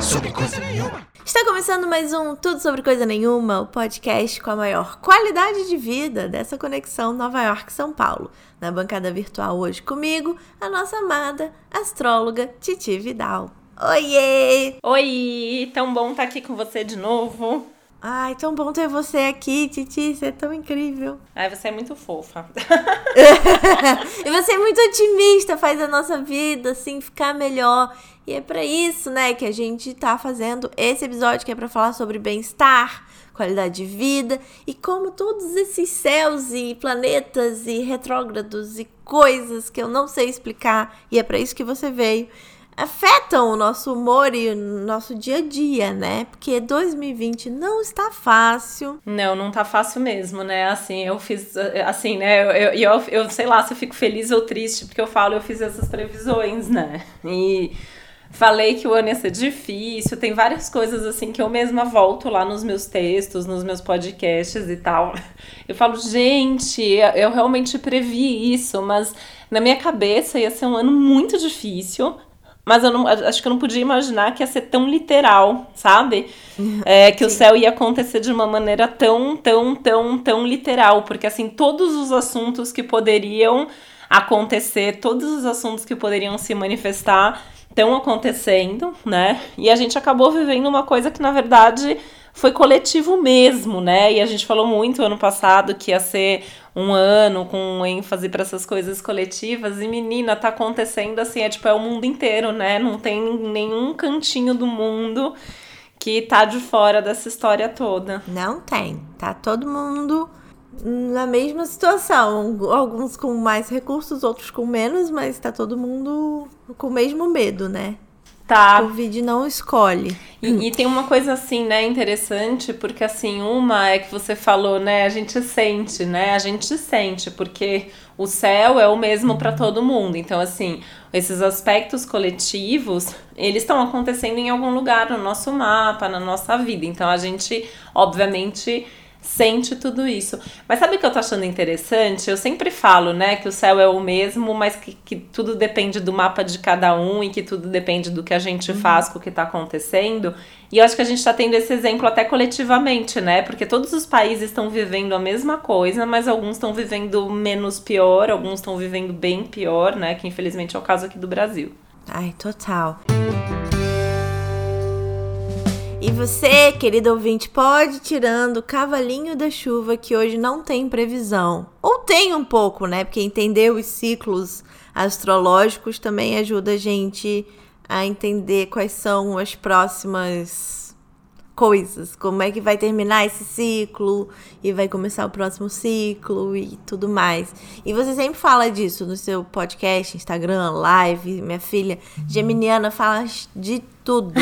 Sobre coisa nenhuma. Está começando mais um Tudo Sobre Coisa Nenhuma, o podcast com a maior qualidade de vida dessa conexão Nova York-São Paulo. Na bancada virtual hoje comigo, a nossa amada astróloga Titi Vidal. Oiê! Oi, tão bom estar aqui com você de novo. Ai, tão bom ter você aqui, Titi, você é tão incrível. Ai, você é muito fofa. e você é muito otimista, faz a nossa vida assim ficar melhor. E é para isso, né, que a gente tá fazendo esse episódio que é para falar sobre bem-estar, qualidade de vida e como todos esses céus e planetas e retrógrados e coisas que eu não sei explicar, e é para isso que você veio afetam o nosso humor e o nosso dia a dia, né? Porque 2020 não está fácil. Não, não tá fácil mesmo, né? Assim, eu fiz, assim, né? Eu, eu, eu, eu sei lá se eu fico feliz ou triste, porque eu falo, eu fiz essas previsões, né? E falei que o ano ia ser difícil, tem várias coisas assim que eu mesma volto lá nos meus textos, nos meus podcasts e tal. Eu falo, gente, eu realmente previ isso, mas na minha cabeça ia ser um ano muito difícil. Mas eu não, acho que eu não podia imaginar que ia ser tão literal, sabe? É, que Sim. o céu ia acontecer de uma maneira tão, tão, tão, tão literal. Porque, assim, todos os assuntos que poderiam acontecer, todos os assuntos que poderiam se manifestar estão acontecendo, né? E a gente acabou vivendo uma coisa que, na verdade, foi coletivo mesmo, né? E a gente falou muito ano passado que ia ser um ano com ênfase para essas coisas coletivas e menina, tá acontecendo assim, é tipo é o mundo inteiro, né? Não tem nenhum cantinho do mundo que tá de fora dessa história toda. Não tem. Tá todo mundo na mesma situação. Alguns com mais recursos, outros com menos, mas tá todo mundo com o mesmo medo, né? Tá. Covid não escolhe. E, e, tem uma coisa assim, né, interessante, porque assim, uma é que você falou, né, a gente sente, né, a gente sente, porque o céu é o mesmo para todo mundo. Então, assim, esses aspectos coletivos, eles estão acontecendo em algum lugar no nosso mapa, na nossa vida. Então, a gente, obviamente, sente tudo isso. Mas sabe o que eu tô achando interessante? Eu sempre falo, né, que o céu é o mesmo, mas que, que tudo depende do mapa de cada um e que tudo depende do que a gente uhum. faz com o que tá acontecendo. E eu acho que a gente tá tendo esse exemplo até coletivamente, né? Porque todos os países estão vivendo a mesma coisa, mas alguns estão vivendo menos pior, alguns estão vivendo bem pior, né? Que infelizmente é o caso aqui do Brasil. Ai, total. E você, querido ouvinte, pode ir tirando o cavalinho da chuva que hoje não tem previsão. Ou tem um pouco, né? Porque entender os ciclos astrológicos também ajuda a gente a entender quais são as próximas coisas, como é que vai terminar esse ciclo e vai começar o próximo ciclo e tudo mais. E você sempre fala disso no seu podcast, Instagram, live, minha filha Geminiana fala de tudo.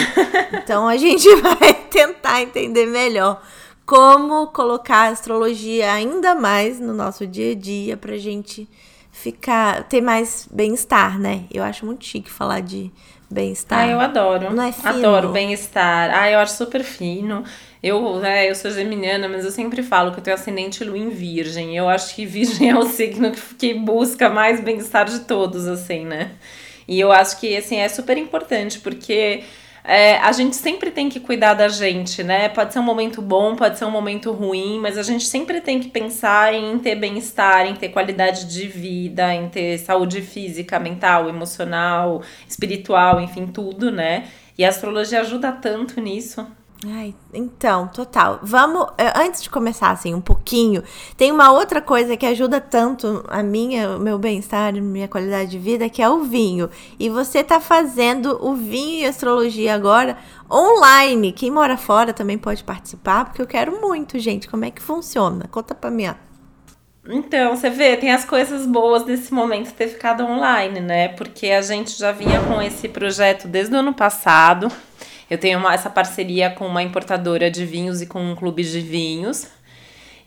Então a gente vai tentar entender melhor como colocar a astrologia ainda mais no nosso dia a dia pra gente ficar ter mais bem-estar, né? Eu acho muito chique falar de bem-estar. Ah, eu adoro. Não é fino? Adoro bem-estar. Ah, eu acho super fino. Eu, né, eu sou geminiana, mas eu sempre falo que eu tenho ascendente lua em virgem. Eu acho que virgem é o signo que busca mais bem-estar de todos, assim, né? E eu acho que, assim, é super importante, porque é, a gente sempre tem que cuidar da gente, né? Pode ser um momento bom, pode ser um momento ruim, mas a gente sempre tem que pensar em ter bem-estar, em ter qualidade de vida, em ter saúde física, mental, emocional, espiritual, enfim, tudo, né? E a astrologia ajuda tanto nisso. Ai, então, total. Vamos, eh, antes de começar assim um pouquinho, tem uma outra coisa que ajuda tanto a minha, o meu bem-estar, minha qualidade de vida, que é o vinho. E você tá fazendo o vinho e astrologia agora online. Quem mora fora também pode participar, porque eu quero muito, gente. Como é que funciona? Conta pra mim. Então, você vê, tem as coisas boas desse momento ter ficado online, né? Porque a gente já vinha com esse projeto desde o ano passado. Eu tenho uma, essa parceria com uma importadora de vinhos e com um clube de vinhos.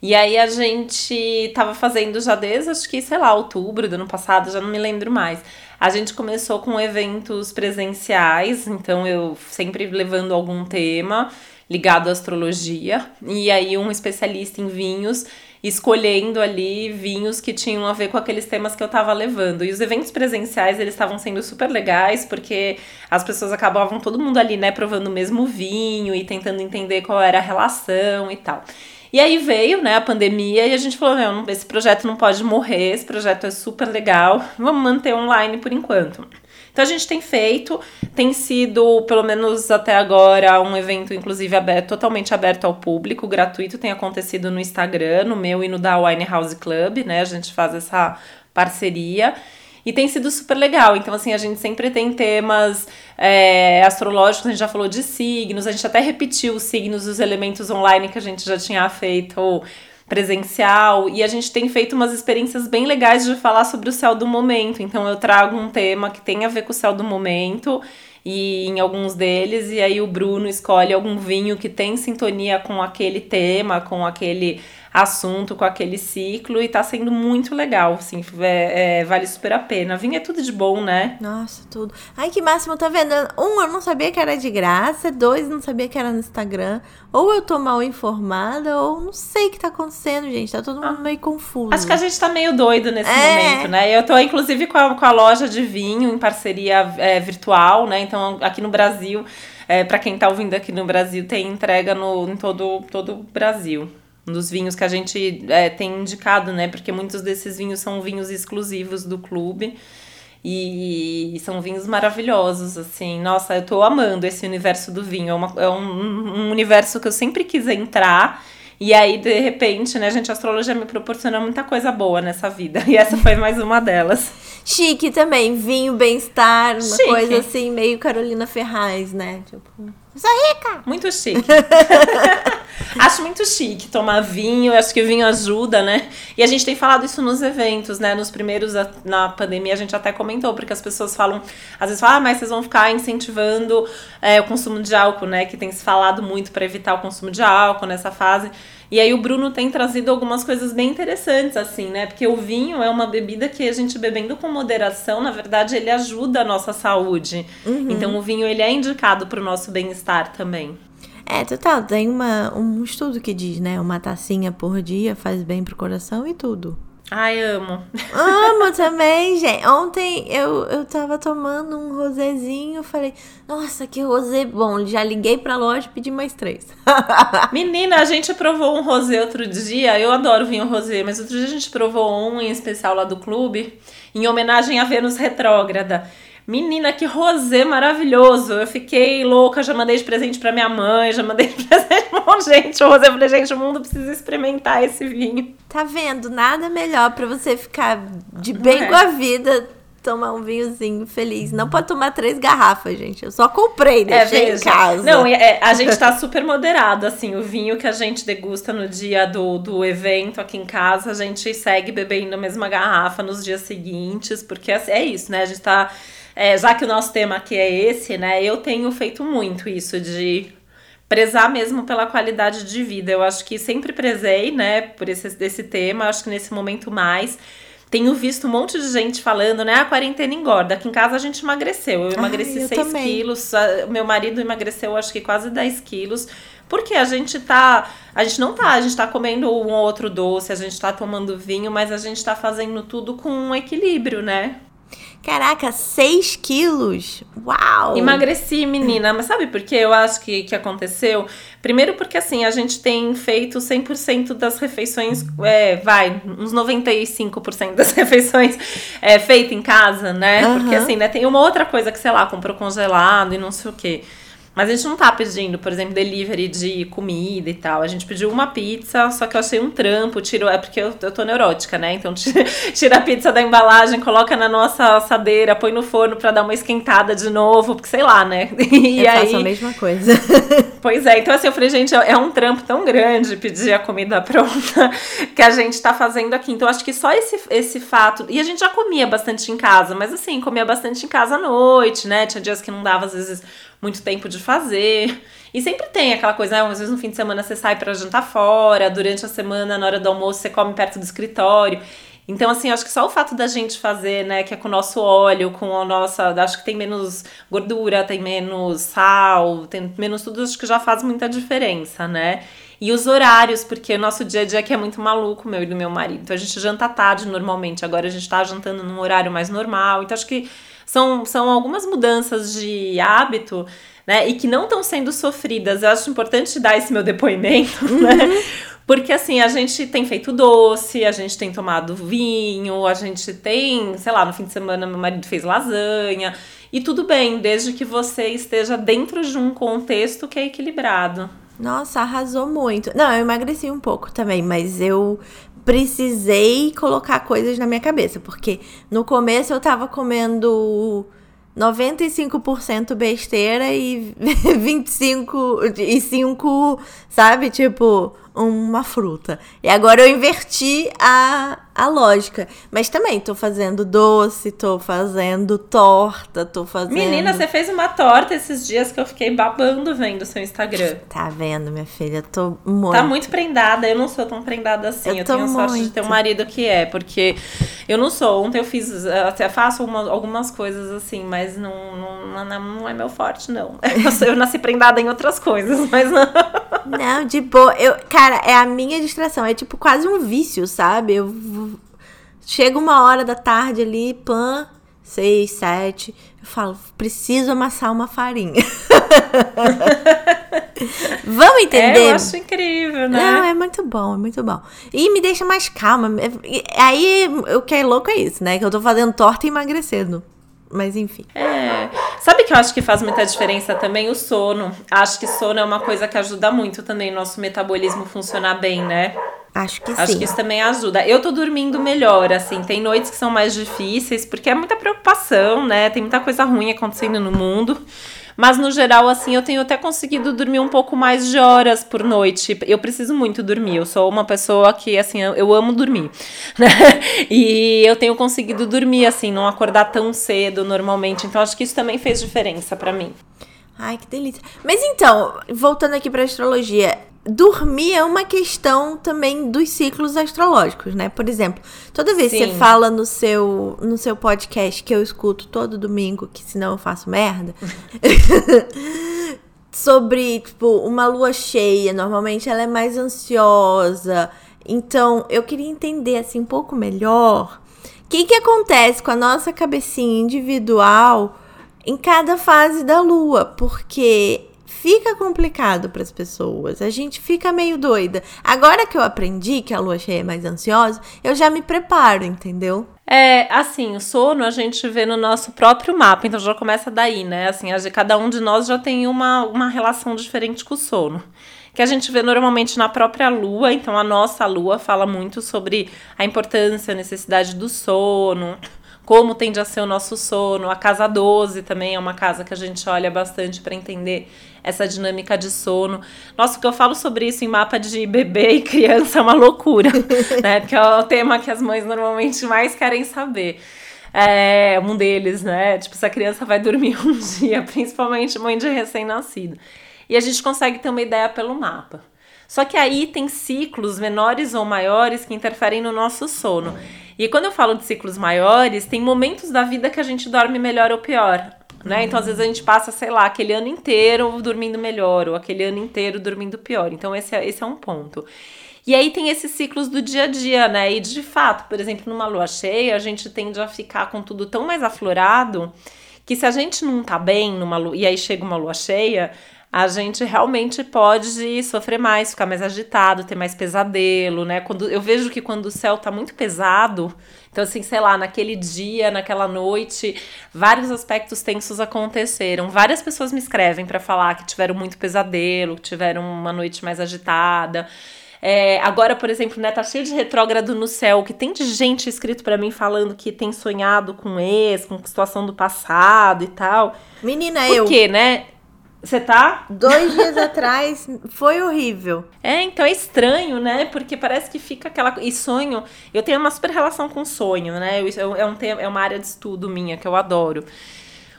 E aí a gente tava fazendo já desde, acho que, sei lá, outubro do ano passado, já não me lembro mais. A gente começou com eventos presenciais, então eu sempre levando algum tema ligado à astrologia. E aí um especialista em vinhos escolhendo ali vinhos que tinham a ver com aqueles temas que eu estava levando. E os eventos presenciais, eles estavam sendo super legais, porque as pessoas acabavam todo mundo ali, né, provando o mesmo vinho e tentando entender qual era a relação e tal. E aí veio, né, a pandemia e a gente falou, não, esse projeto não pode morrer, esse projeto é super legal, vamos manter online por enquanto. Então a gente tem feito, tem sido, pelo menos até agora, um evento, inclusive, aberto, totalmente aberto ao público, gratuito, tem acontecido no Instagram, no meu e no da Wine House Club, né? A gente faz essa parceria. E tem sido super legal. Então, assim, a gente sempre tem temas é, astrológicos, a gente já falou de signos, a gente até repetiu os signos, os elementos online que a gente já tinha feito presencial e a gente tem feito umas experiências bem legais de falar sobre o céu do momento. Então eu trago um tema que tem a ver com o céu do momento e em alguns deles e aí o Bruno escolhe algum vinho que tem sintonia com aquele tema, com aquele assunto, com aquele ciclo, e tá sendo muito legal, assim, é, é, vale super a pena. Vinho é tudo de bom, né? Nossa, tudo. Ai, que máximo, tá vendo? Um, eu não sabia que era de graça, dois, não sabia que era no Instagram. Ou eu tô mal informada, ou não sei o que tá acontecendo, gente. Tá todo mundo ah, meio confuso. Acho que a gente tá meio doido nesse é. momento, né? Eu tô, inclusive, com a, com a loja de vinho em parceria é, virtual, né? Então, aqui no Brasil, é, para quem tá ouvindo aqui no Brasil, tem entrega no, em todo, todo o Brasil. Um dos vinhos que a gente é, tem indicado, né? Porque muitos desses vinhos são vinhos exclusivos do clube. E, são vinhos maravilhosos, assim. Nossa, eu tô amando esse universo do vinho. É, uma, é um, um, universo que eu sempre quis entrar. E aí, de repente, né, gente, a astrologia me proporciona muita coisa boa nessa vida. E essa foi mais uma delas. Chique também, vinho, bem-estar, uma Chique. coisa assim, meio Carolina Ferraz, né? Tipo. Sou rica! Muito chique. acho muito chique tomar vinho, acho que o vinho ajuda, né? E a gente tem falado isso nos eventos, né? Nos primeiros, na pandemia, a gente até comentou, porque as pessoas falam, às vezes falam, ah, mas vocês vão ficar incentivando é, o consumo de álcool, né? Que tem se falado muito para evitar o consumo de álcool nessa fase. E aí o Bruno tem trazido algumas coisas bem interessantes, assim, né? Porque o vinho é uma bebida que a gente bebendo com moderação, na verdade, ele ajuda a nossa saúde. Uhum. Então o vinho ele é indicado para o nosso bem-estar também. É, total. Tem uma, um estudo que diz, né? Uma tacinha por dia faz bem pro coração e tudo. Ai, amo. Amo também, gente. Ontem eu, eu tava tomando um rosézinho, falei, nossa, que rosé bom. Já liguei pra loja e pedi mais três. Menina, a gente provou um rosé outro dia. Eu adoro vinho rosé, mas outro dia a gente provou um em especial lá do clube, em homenagem à Vênus retrógrada. Menina, que rosé maravilhoso. Eu fiquei louca, já mandei de presente para minha mãe, já mandei de presente um gente. O rosé, eu falei, gente, o mundo precisa experimentar esse vinho. Tá vendo? Nada melhor para você ficar de bem é. com a vida tomar um vinhozinho feliz. Não pode tomar três garrafas, gente. Eu só comprei, é, deixei é, em casa. Não, é, a gente tá super moderado, assim. O vinho que a gente degusta no dia do, do evento aqui em casa, a gente segue bebendo a mesma garrafa nos dias seguintes, porque assim, é isso, né? A gente tá é, já que o nosso tema aqui é esse, né? Eu tenho feito muito isso de prezar mesmo pela qualidade de vida. Eu acho que sempre prezei, né, por esse desse tema, acho que nesse momento mais. Tenho visto um monte de gente falando, né? A quarentena engorda. Aqui em casa a gente emagreceu. Eu emagreci Ai, eu 6 também. quilos. Meu marido emagreceu, acho que quase 10 quilos. Porque a gente tá. A gente não tá. A gente tá comendo um ou outro doce, a gente tá tomando vinho, mas a gente tá fazendo tudo com um equilíbrio, né? Caraca, 6 quilos? Uau! Emagreci, menina. Mas sabe por que eu acho que, que aconteceu? Primeiro porque, assim, a gente tem feito 100% das refeições, é, vai, uns 95% das refeições é, feitas em casa, né? Uhum. Porque, assim, né, tem uma outra coisa que, sei lá, comprou congelado e não sei o quê. Mas a gente não tá pedindo, por exemplo, delivery de comida e tal. A gente pediu uma pizza, só que eu achei um trampo, tiro, é porque eu, eu tô neurótica, né? Então tira, tira a pizza da embalagem, coloca na nossa assadeira, põe no forno para dar uma esquentada de novo, porque sei lá, né? E eu aí, faço a mesma coisa. Pois é, então assim, eu falei, gente, é, é um trampo tão grande pedir a comida pronta que a gente tá fazendo aqui. Então acho que só esse, esse fato. E a gente já comia bastante em casa, mas assim, comia bastante em casa à noite, né? Tinha dias que não dava, às vezes muito tempo de fazer. E sempre tem aquela coisa, né? Às vezes no fim de semana você sai para jantar fora, durante a semana, na hora do almoço, você come perto do escritório. Então, assim, acho que só o fato da gente fazer, né, que é com o nosso óleo, com a nossa. Acho que tem menos gordura, tem menos sal, tem menos tudo, acho que já faz muita diferença, né? E os horários, porque o nosso dia a dia aqui é muito maluco, meu e do meu marido. Então a gente janta tarde normalmente, agora a gente tá jantando num horário mais normal. Então acho que são, são algumas mudanças de hábito, né? E que não estão sendo sofridas. Eu acho importante dar esse meu depoimento, né? uhum. né? Porque assim, a gente tem feito doce, a gente tem tomado vinho, a gente tem, sei lá, no fim de semana meu marido fez lasanha. E tudo bem, desde que você esteja dentro de um contexto que é equilibrado. Nossa, arrasou muito. Não, eu emagreci um pouco também, mas eu precisei colocar coisas na minha cabeça, porque no começo eu tava comendo 95% besteira e 25 e 5, sabe? Tipo, uma fruta. E agora eu inverti a, a lógica. Mas também tô fazendo doce, tô fazendo torta, tô fazendo. Menina, você fez uma torta esses dias que eu fiquei babando vendo o seu Instagram. Tá vendo, minha filha? Tô muito. Tá muito prendada. Eu não sou tão prendada assim. Eu, eu tenho muito. sorte de ter um marido que é, porque eu não sou. Ontem eu fiz, até faço uma, algumas coisas assim, mas não, não, não, é meu forte, não. Eu, nasci prendada em outras coisas, mas não. Não, de boa. Eu, cara, é a minha distração. É tipo quase um vício, sabe? Eu chega uma hora da tarde ali, pan, seis, sete. Eu falo, preciso amassar uma farinha. Vamos entender? É, eu acho incrível, né? Não, é muito bom, é muito bom. E me deixa mais calma. Aí, o que é louco é isso, né? Que eu tô fazendo torta e emagrecendo. Mas enfim. É. Sabe que eu acho que faz muita diferença também o sono. Acho que sono é uma coisa que ajuda muito também o nosso metabolismo funcionar bem, né? Acho que Acho sim. Acho que isso também ajuda. Eu tô dormindo melhor, assim. Tem noites que são mais difíceis, porque é muita preocupação, né? Tem muita coisa ruim acontecendo no mundo. Mas no geral, assim, eu tenho até conseguido dormir um pouco mais de horas por noite. Eu preciso muito dormir. Eu sou uma pessoa que, assim, eu amo dormir. Né? E eu tenho conseguido dormir, assim, não acordar tão cedo normalmente. Então, acho que isso também fez diferença para mim. Ai, que delícia. Mas então, voltando aqui pra astrologia, dormir é uma questão também dos ciclos astrológicos, né? Por exemplo, toda vez Sim. que você fala no seu, no seu podcast que eu escuto todo domingo, que senão eu faço merda, sobre, tipo, uma lua cheia, normalmente ela é mais ansiosa. Então, eu queria entender assim um pouco melhor o que, que acontece com a nossa cabecinha individual em cada fase da lua, porque fica complicado para as pessoas. A gente fica meio doida. Agora que eu aprendi que a lua cheia é mais ansiosa, eu já me preparo, entendeu? É, assim, o sono a gente vê no nosso próprio mapa, então já começa daí, né? Assim, cada um de nós já tem uma, uma relação diferente com o sono. Que a gente vê normalmente na própria lua, então a nossa lua fala muito sobre a importância, a necessidade do sono, como tende a ser o nosso sono. A casa 12 também é uma casa que a gente olha bastante para entender essa dinâmica de sono. Nossa, o que eu falo sobre isso em mapa de bebê e criança é uma loucura, né? Porque é o tema que as mães normalmente mais querem saber. É um deles, né? Tipo, se a criança vai dormir um dia, principalmente mãe de recém-nascido. E a gente consegue ter uma ideia pelo mapa. Só que aí tem ciclos menores ou maiores que interferem no nosso sono. E quando eu falo de ciclos maiores, tem momentos da vida que a gente dorme melhor ou pior. Né? Então, às vezes, a gente passa, sei lá, aquele ano inteiro dormindo melhor, ou aquele ano inteiro dormindo pior. Então, esse é, esse é um ponto. E aí tem esses ciclos do dia a dia, né? E de fato, por exemplo, numa lua cheia, a gente tende a ficar com tudo tão mais aflorado que se a gente não tá bem numa lua, e aí chega uma lua cheia, a gente realmente pode sofrer mais, ficar mais agitado, ter mais pesadelo, né? Quando eu vejo que quando o céu tá muito pesado, então assim, sei lá, naquele dia, naquela noite, vários aspectos tensos aconteceram. Várias pessoas me escrevem para falar que tiveram muito pesadelo, que tiveram uma noite mais agitada. É, agora, por exemplo, né, tá cheio de retrógrado no céu, que tem de gente escrito para mim falando que tem sonhado com ex, com situação do passado e tal. Menina, Por eu. Por quê, né? Você tá? Dois dias atrás foi horrível. É, então é estranho, né? Porque parece que fica aquela. E sonho. Eu tenho uma super relação com sonho, né? É, um, é uma área de estudo minha que eu adoro.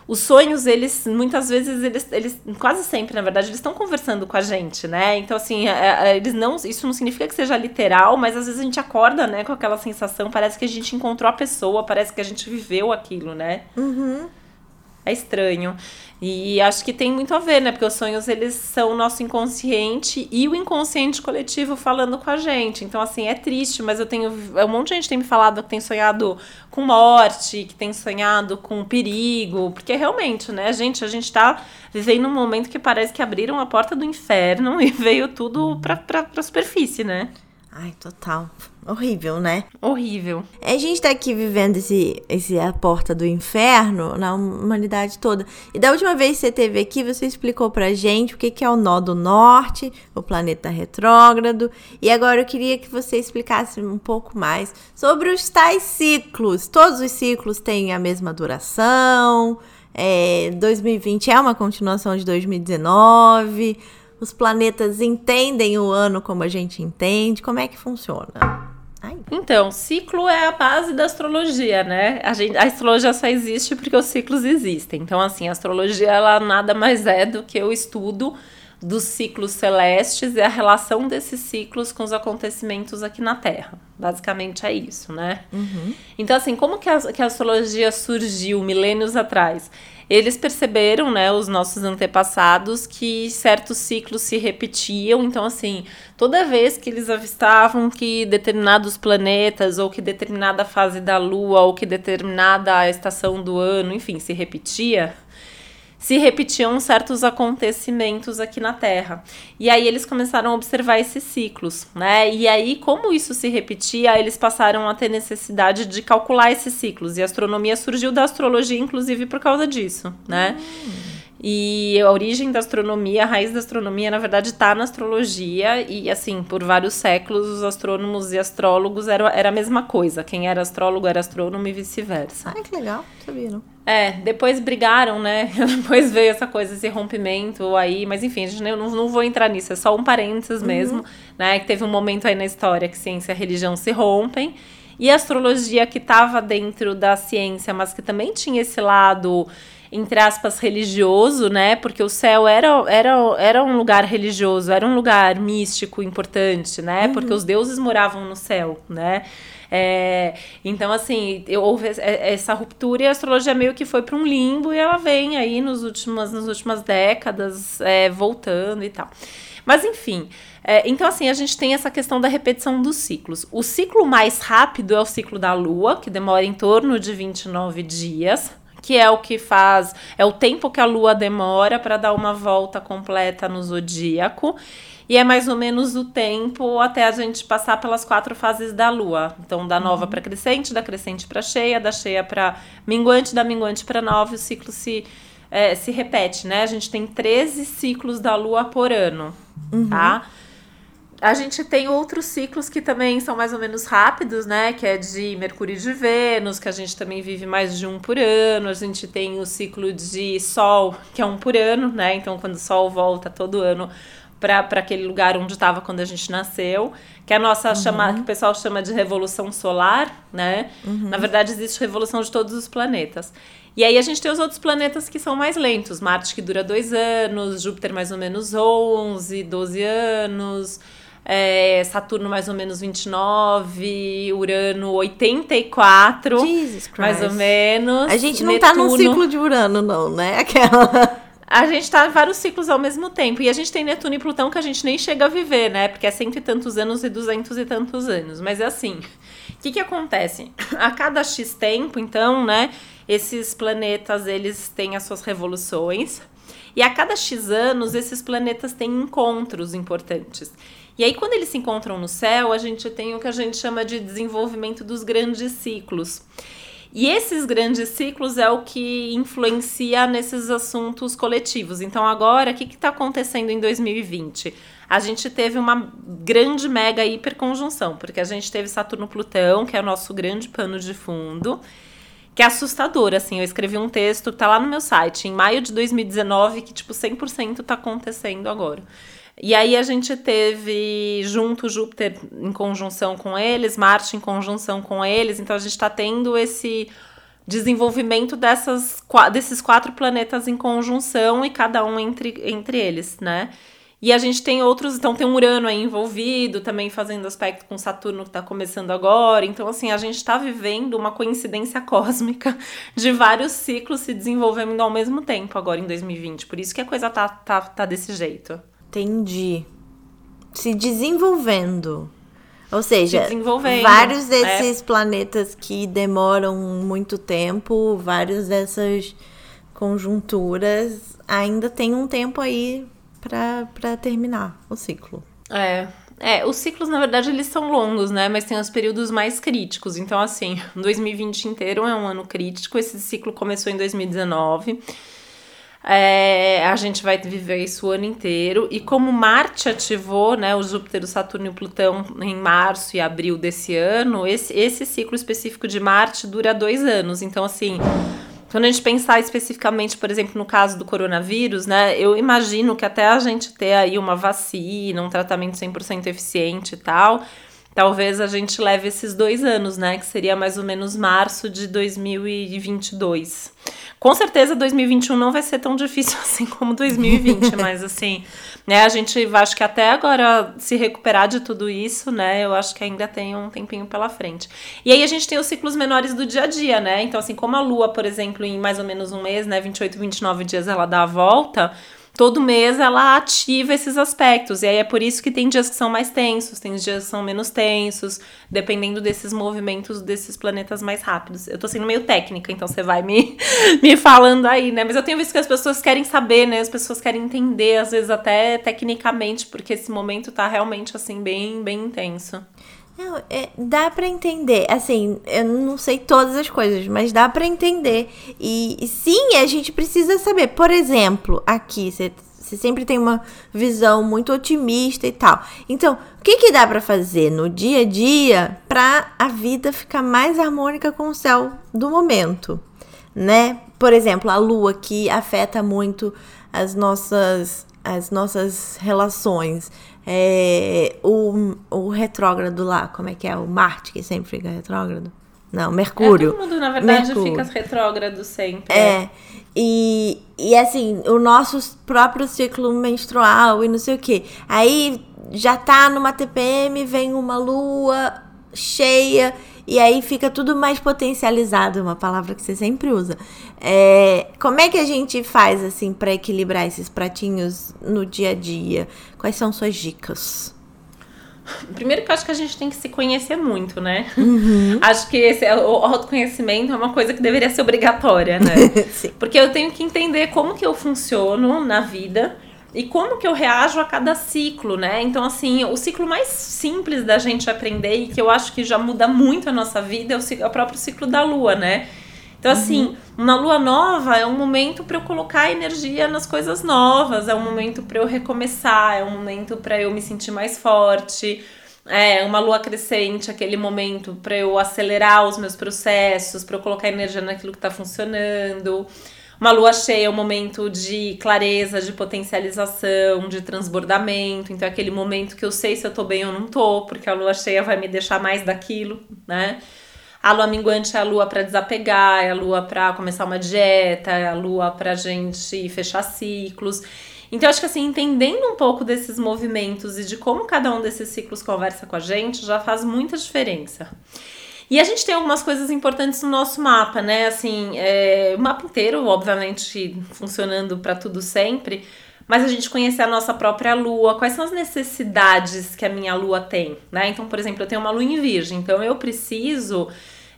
os sonhos, eles muitas vezes, eles, eles quase sempre, na verdade, eles estão conversando com a gente, né? Então, assim, é, é, eles não. Isso não significa que seja literal, mas às vezes a gente acorda, né, com aquela sensação, parece que a gente encontrou a pessoa, parece que a gente viveu aquilo, né? Uhum. É estranho. E acho que tem muito a ver, né? Porque os sonhos, eles são o nosso inconsciente e o inconsciente coletivo falando com a gente. Então, assim, é triste, mas eu tenho... Um monte de gente tem me falado que tem sonhado com morte, que tem sonhado com perigo. Porque, realmente, né, gente, a gente tá vivendo um momento que parece que abriram a porta do inferno e veio tudo pra, pra, pra superfície, né? Ai, total. Horrível, né? Horrível. A gente tá aqui vivendo esse, esse a porta do inferno na humanidade toda. E da última vez que você teve aqui, você explicou pra gente o que, que é o nó do norte, o planeta retrógrado. E agora eu queria que você explicasse um pouco mais sobre os tais ciclos. Todos os ciclos têm a mesma duração. É, 2020 é uma continuação de 2019 os planetas entendem o ano como a gente entende? Como é que funciona? Então, ciclo é a base da astrologia, né? A, gente, a astrologia só existe porque os ciclos existem. Então, assim, a astrologia ela nada mais é do que o estudo dos ciclos celestes e a relação desses ciclos com os acontecimentos aqui na Terra. Basicamente é isso, né? Uhum. Então, assim, como que a, que a astrologia surgiu milênios atrás? Eles perceberam, né, os nossos antepassados, que certos ciclos se repetiam. Então, assim, toda vez que eles avistavam que determinados planetas, ou que determinada fase da Lua, ou que determinada estação do ano, enfim, se repetia, se repetiam certos acontecimentos aqui na Terra. E aí eles começaram a observar esses ciclos, né? E aí, como isso se repetia, eles passaram a ter necessidade de calcular esses ciclos. E a astronomia surgiu da astrologia, inclusive, por causa disso, né? Hum. E a origem da astronomia, a raiz da astronomia, na verdade, está na astrologia. E, assim, por vários séculos, os astrônomos e astrólogos eram, era a mesma coisa. Quem era astrólogo era astrônomo e vice-versa. Ai, que legal. Sabia, não? É, depois brigaram, né? depois veio essa coisa, esse rompimento aí. Mas, enfim, eu não, não vou entrar nisso. É só um parênteses uhum. mesmo, né? Que teve um momento aí na história que ciência e religião se rompem. E a astrologia que estava dentro da ciência, mas que também tinha esse lado entre aspas, religioso, né? Porque o céu era, era, era um lugar religioso, era um lugar místico importante, né? Uhum. Porque os deuses moravam no céu, né? É, então, assim, houve essa ruptura e a astrologia meio que foi para um limbo e ela vem aí nos últimas, nas últimas décadas é, voltando e tal. Mas, enfim. É, então, assim, a gente tem essa questão da repetição dos ciclos. O ciclo mais rápido é o ciclo da Lua, que demora em torno de 29 dias que é o que faz, é o tempo que a lua demora para dar uma volta completa no zodíaco. E é mais ou menos o tempo até a gente passar pelas quatro fases da lua. Então, da nova para crescente, da crescente para cheia, da cheia para minguante, da minguante para nova, e o ciclo se, é, se repete, né? A gente tem 13 ciclos da lua por ano, uhum. tá? A gente tem outros ciclos que também são mais ou menos rápidos, né? Que é de Mercúrio e de Vênus, que a gente também vive mais de um por ano. A gente tem o ciclo de Sol, que é um por ano, né? Então, quando o Sol volta todo ano para aquele lugar onde estava quando a gente nasceu, que é a nossa uhum. chama, que o pessoal chama de revolução solar, né? Uhum. Na verdade, existe revolução de todos os planetas. E aí a gente tem os outros planetas que são mais lentos. Marte que dura dois anos, Júpiter mais ou menos 11, 12 anos é, Saturno mais ou menos 29, Urano 84, Jesus Christ. mais ou menos. A gente não Netuno. tá num ciclo de Urano, não, né? Aquela. A gente tá em vários ciclos ao mesmo tempo. E a gente tem Netuno e Plutão que a gente nem chega a viver, né? Porque é cento e tantos anos e duzentos e tantos anos. Mas é assim. O que que acontece? A cada X tempo, então, né? Esses planetas, eles têm as suas revoluções. E a cada X anos, esses planetas têm encontros importantes. E aí, quando eles se encontram no céu, a gente tem o que a gente chama de desenvolvimento dos grandes ciclos. E esses grandes ciclos é o que influencia nesses assuntos coletivos. Então, agora, o que está acontecendo em 2020? A gente teve uma grande mega hiperconjunção, porque a gente teve Saturno-Plutão, que é o nosso grande pano de fundo, que é assustador, assim. Eu escrevi um texto, tá lá no meu site, em maio de 2019, que, tipo, 100% tá acontecendo agora. E aí a gente teve junto Júpiter em conjunção com eles, Marte em conjunção com eles, então a gente está tendo esse desenvolvimento dessas, desses quatro planetas em conjunção e cada um entre, entre eles, né? E a gente tem outros, então tem um Urano aí envolvido, também fazendo aspecto com Saturno que está começando agora. Então, assim, a gente está vivendo uma coincidência cósmica de vários ciclos se desenvolvendo ao mesmo tempo agora em 2020. Por isso que a coisa tá, tá, tá desse jeito. Entendi. Se desenvolvendo. Ou seja, vários é. desses é. planetas que demoram muito tempo, várias dessas conjunturas ainda tem um tempo aí para terminar o ciclo. É. É, os ciclos, na verdade, eles são longos, né? Mas tem os períodos mais críticos. Então, assim, 2020 inteiro é um ano crítico. Esse ciclo começou em 2019. É, a gente vai viver isso o ano inteiro. E como Marte ativou né, o Júpiter, o Saturno e o Plutão em março e abril desse ano, esse, esse ciclo específico de Marte dura dois anos. Então, assim, quando a gente pensar especificamente, por exemplo, no caso do coronavírus, né, eu imagino que até a gente ter aí uma vacina, um tratamento 100% eficiente e tal, talvez a gente leve esses dois anos, né, que seria mais ou menos março de 2022. Com certeza 2021 não vai ser tão difícil assim como 2020, mas assim, né, a gente acho que até agora se recuperar de tudo isso, né, eu acho que ainda tem um tempinho pela frente. E aí a gente tem os ciclos menores do dia a dia, né? Então assim, como a lua, por exemplo, em mais ou menos um mês, né, 28, 29 dias ela dá a volta, todo mês ela ativa esses aspectos. E aí é por isso que tem dias que são mais tensos, tem dias que são menos tensos, dependendo desses movimentos desses planetas mais rápidos. Eu tô sendo meio técnica, então você vai me, me falando aí, né? Mas eu tenho visto que as pessoas querem saber, né? As pessoas querem entender, às vezes até tecnicamente, porque esse momento tá realmente assim, bem, bem intenso. É, dá para entender. Assim, eu não sei todas as coisas, mas dá para entender. E, e, sim, a gente precisa saber. Por exemplo, aqui você, você sempre tem uma visão muito otimista e tal. Então, o que, que dá para fazer no dia a dia para a vida ficar mais harmônica com o céu do momento, né? Por exemplo, a lua que afeta muito as nossas as nossas relações é, o, o retrógrado lá, como é que é? O Marte, que sempre fica retrógrado? Não, Mercúrio. É, todo mundo, na verdade, Mercúrio. fica retrógrado sempre. É. E, e assim, o nosso próprio ciclo menstrual e não sei o que. Aí já tá numa TPM, vem uma lua cheia e aí fica tudo mais potencializado, uma palavra que você sempre usa. É, como é que a gente faz assim para equilibrar esses pratinhos no dia a dia? Quais são suas dicas? Primeiro que eu acho que a gente tem que se conhecer muito, né? Uhum. Acho que esse, o autoconhecimento é uma coisa que deveria ser obrigatória, né? Porque eu tenho que entender como que eu funciono na vida e como que eu reajo a cada ciclo, né? Então, assim, o ciclo mais simples da gente aprender e que eu acho que já muda muito a nossa vida é o, é o próprio ciclo da lua, né? Então, assim, uhum. uma lua nova é um momento para eu colocar energia nas coisas novas, é um momento para eu recomeçar, é um momento para eu me sentir mais forte. É uma lua crescente, aquele momento para eu acelerar os meus processos, para eu colocar energia naquilo que está funcionando. Uma lua cheia é um momento de clareza, de potencialização, de transbordamento. Então é aquele momento que eu sei se eu tô bem ou não tô, porque a lua cheia vai me deixar mais daquilo, né? A lua minguante é a lua para desapegar, é a lua para começar uma dieta, é a lua pra gente fechar ciclos. Então, acho que assim, entendendo um pouco desses movimentos e de como cada um desses ciclos conversa com a gente, já faz muita diferença. E a gente tem algumas coisas importantes no nosso mapa, né? Assim, é, o mapa inteiro, obviamente, funcionando para tudo sempre, mas a gente conhecer a nossa própria lua, quais são as necessidades que a minha lua tem, né? Então, por exemplo, eu tenho uma lua em virgem, então eu preciso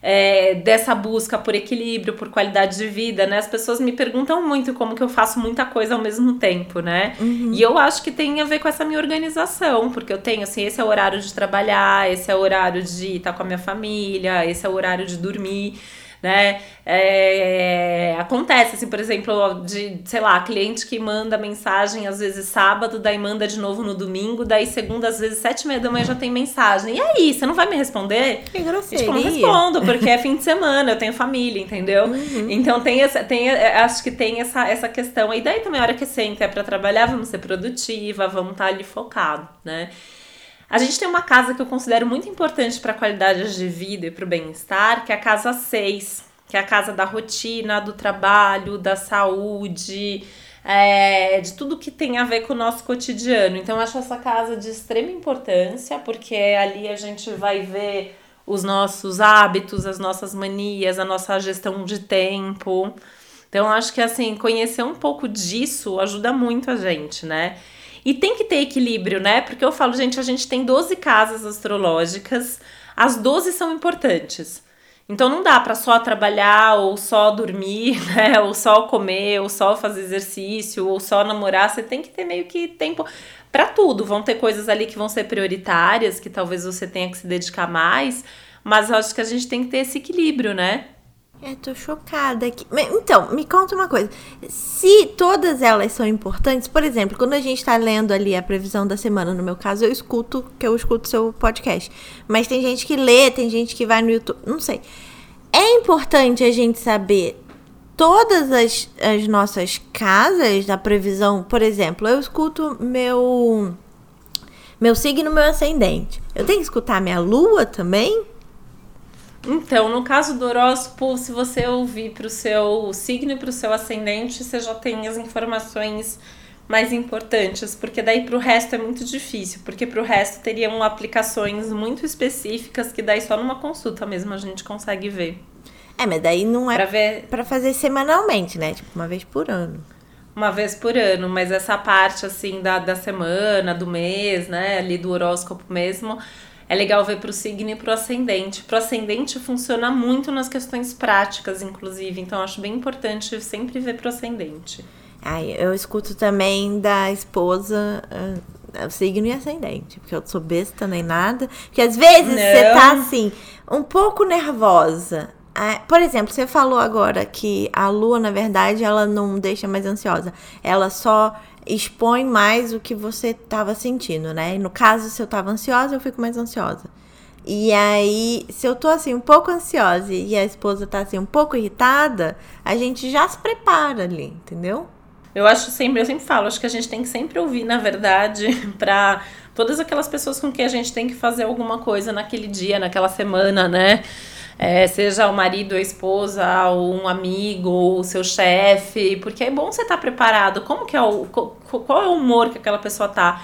é, dessa busca por equilíbrio, por qualidade de vida, né? As pessoas me perguntam muito como que eu faço muita coisa ao mesmo tempo, né? Uhum. E eu acho que tem a ver com essa minha organização, porque eu tenho, assim, esse é o horário de trabalhar, esse é o horário de estar com a minha família, esse é o horário de dormir né? É, acontece, assim, por exemplo, de, sei lá, cliente que manda mensagem às vezes sábado, daí manda de novo no domingo, daí segunda, às vezes sete e meia da manhã já tem mensagem. E aí, você não vai me responder? Que grosseria. Tipo, não respondo, porque é fim de semana, eu tenho família, entendeu? Uhum. Então tem essa, tem, acho que tem essa, essa questão. E daí também a hora que senta é para trabalhar, vamos ser produtiva, vamos estar tá ali focado, né? A gente tem uma casa que eu considero muito importante para a qualidade de vida e para o bem-estar, que é a casa 6, que é a casa da rotina, do trabalho, da saúde, é, de tudo que tem a ver com o nosso cotidiano. Então, eu acho essa casa de extrema importância, porque ali a gente vai ver os nossos hábitos, as nossas manias, a nossa gestão de tempo. Então, acho que assim, conhecer um pouco disso ajuda muito a gente, né? E tem que ter equilíbrio, né? Porque eu falo, gente, a gente tem 12 casas astrológicas, as 12 são importantes. Então não dá para só trabalhar ou só dormir, né? Ou só comer, ou só fazer exercício, ou só namorar. Você tem que ter meio que tempo para tudo. Vão ter coisas ali que vão ser prioritárias, que talvez você tenha que se dedicar mais, mas eu acho que a gente tem que ter esse equilíbrio, né? É, tô chocada aqui. Então, me conta uma coisa. Se todas elas são importantes, por exemplo, quando a gente tá lendo ali a previsão da semana, no meu caso, eu escuto, que eu escuto seu podcast. Mas tem gente que lê, tem gente que vai no YouTube, não sei. É importante a gente saber todas as, as nossas casas da previsão, por exemplo, eu escuto meu meu signo, meu ascendente. Eu tenho que escutar minha lua também? Então, no caso do horóscopo, se você ouvir para o seu signo e para o seu ascendente, você já tem as informações mais importantes, porque daí para o resto é muito difícil, porque para o resto teriam aplicações muito específicas que daí só numa consulta mesmo a gente consegue ver. É, mas daí não é para ver... Fazer semanalmente, né? Tipo, uma vez por ano. Uma vez por ano, mas essa parte, assim, da, da semana, do mês, né? Ali do horóscopo mesmo, é legal ver para o signo e para o ascendente. Para o ascendente funciona muito nas questões práticas, inclusive. Então, acho bem importante sempre ver para o ascendente. Ai, eu escuto também da esposa o signo e ascendente, porque eu sou besta nem nada. Porque às vezes Não. você tá assim, um pouco nervosa. É, por exemplo, você falou agora que a lua, na verdade, ela não deixa mais ansiosa. Ela só expõe mais o que você estava sentindo, né? No caso, se eu estava ansiosa, eu fico mais ansiosa. E aí, se eu tô assim, um pouco ansiosa e a esposa tá assim, um pouco irritada, a gente já se prepara ali, entendeu? Eu acho sempre, eu sempre falo, acho que a gente tem que sempre ouvir, na verdade, para todas aquelas pessoas com quem a gente tem que fazer alguma coisa naquele dia, naquela semana, né? É, seja o marido, a esposa, ou um amigo, ou o seu chefe, porque é bom você estar tá preparado. Como que é o qual é o humor que aquela pessoa tá?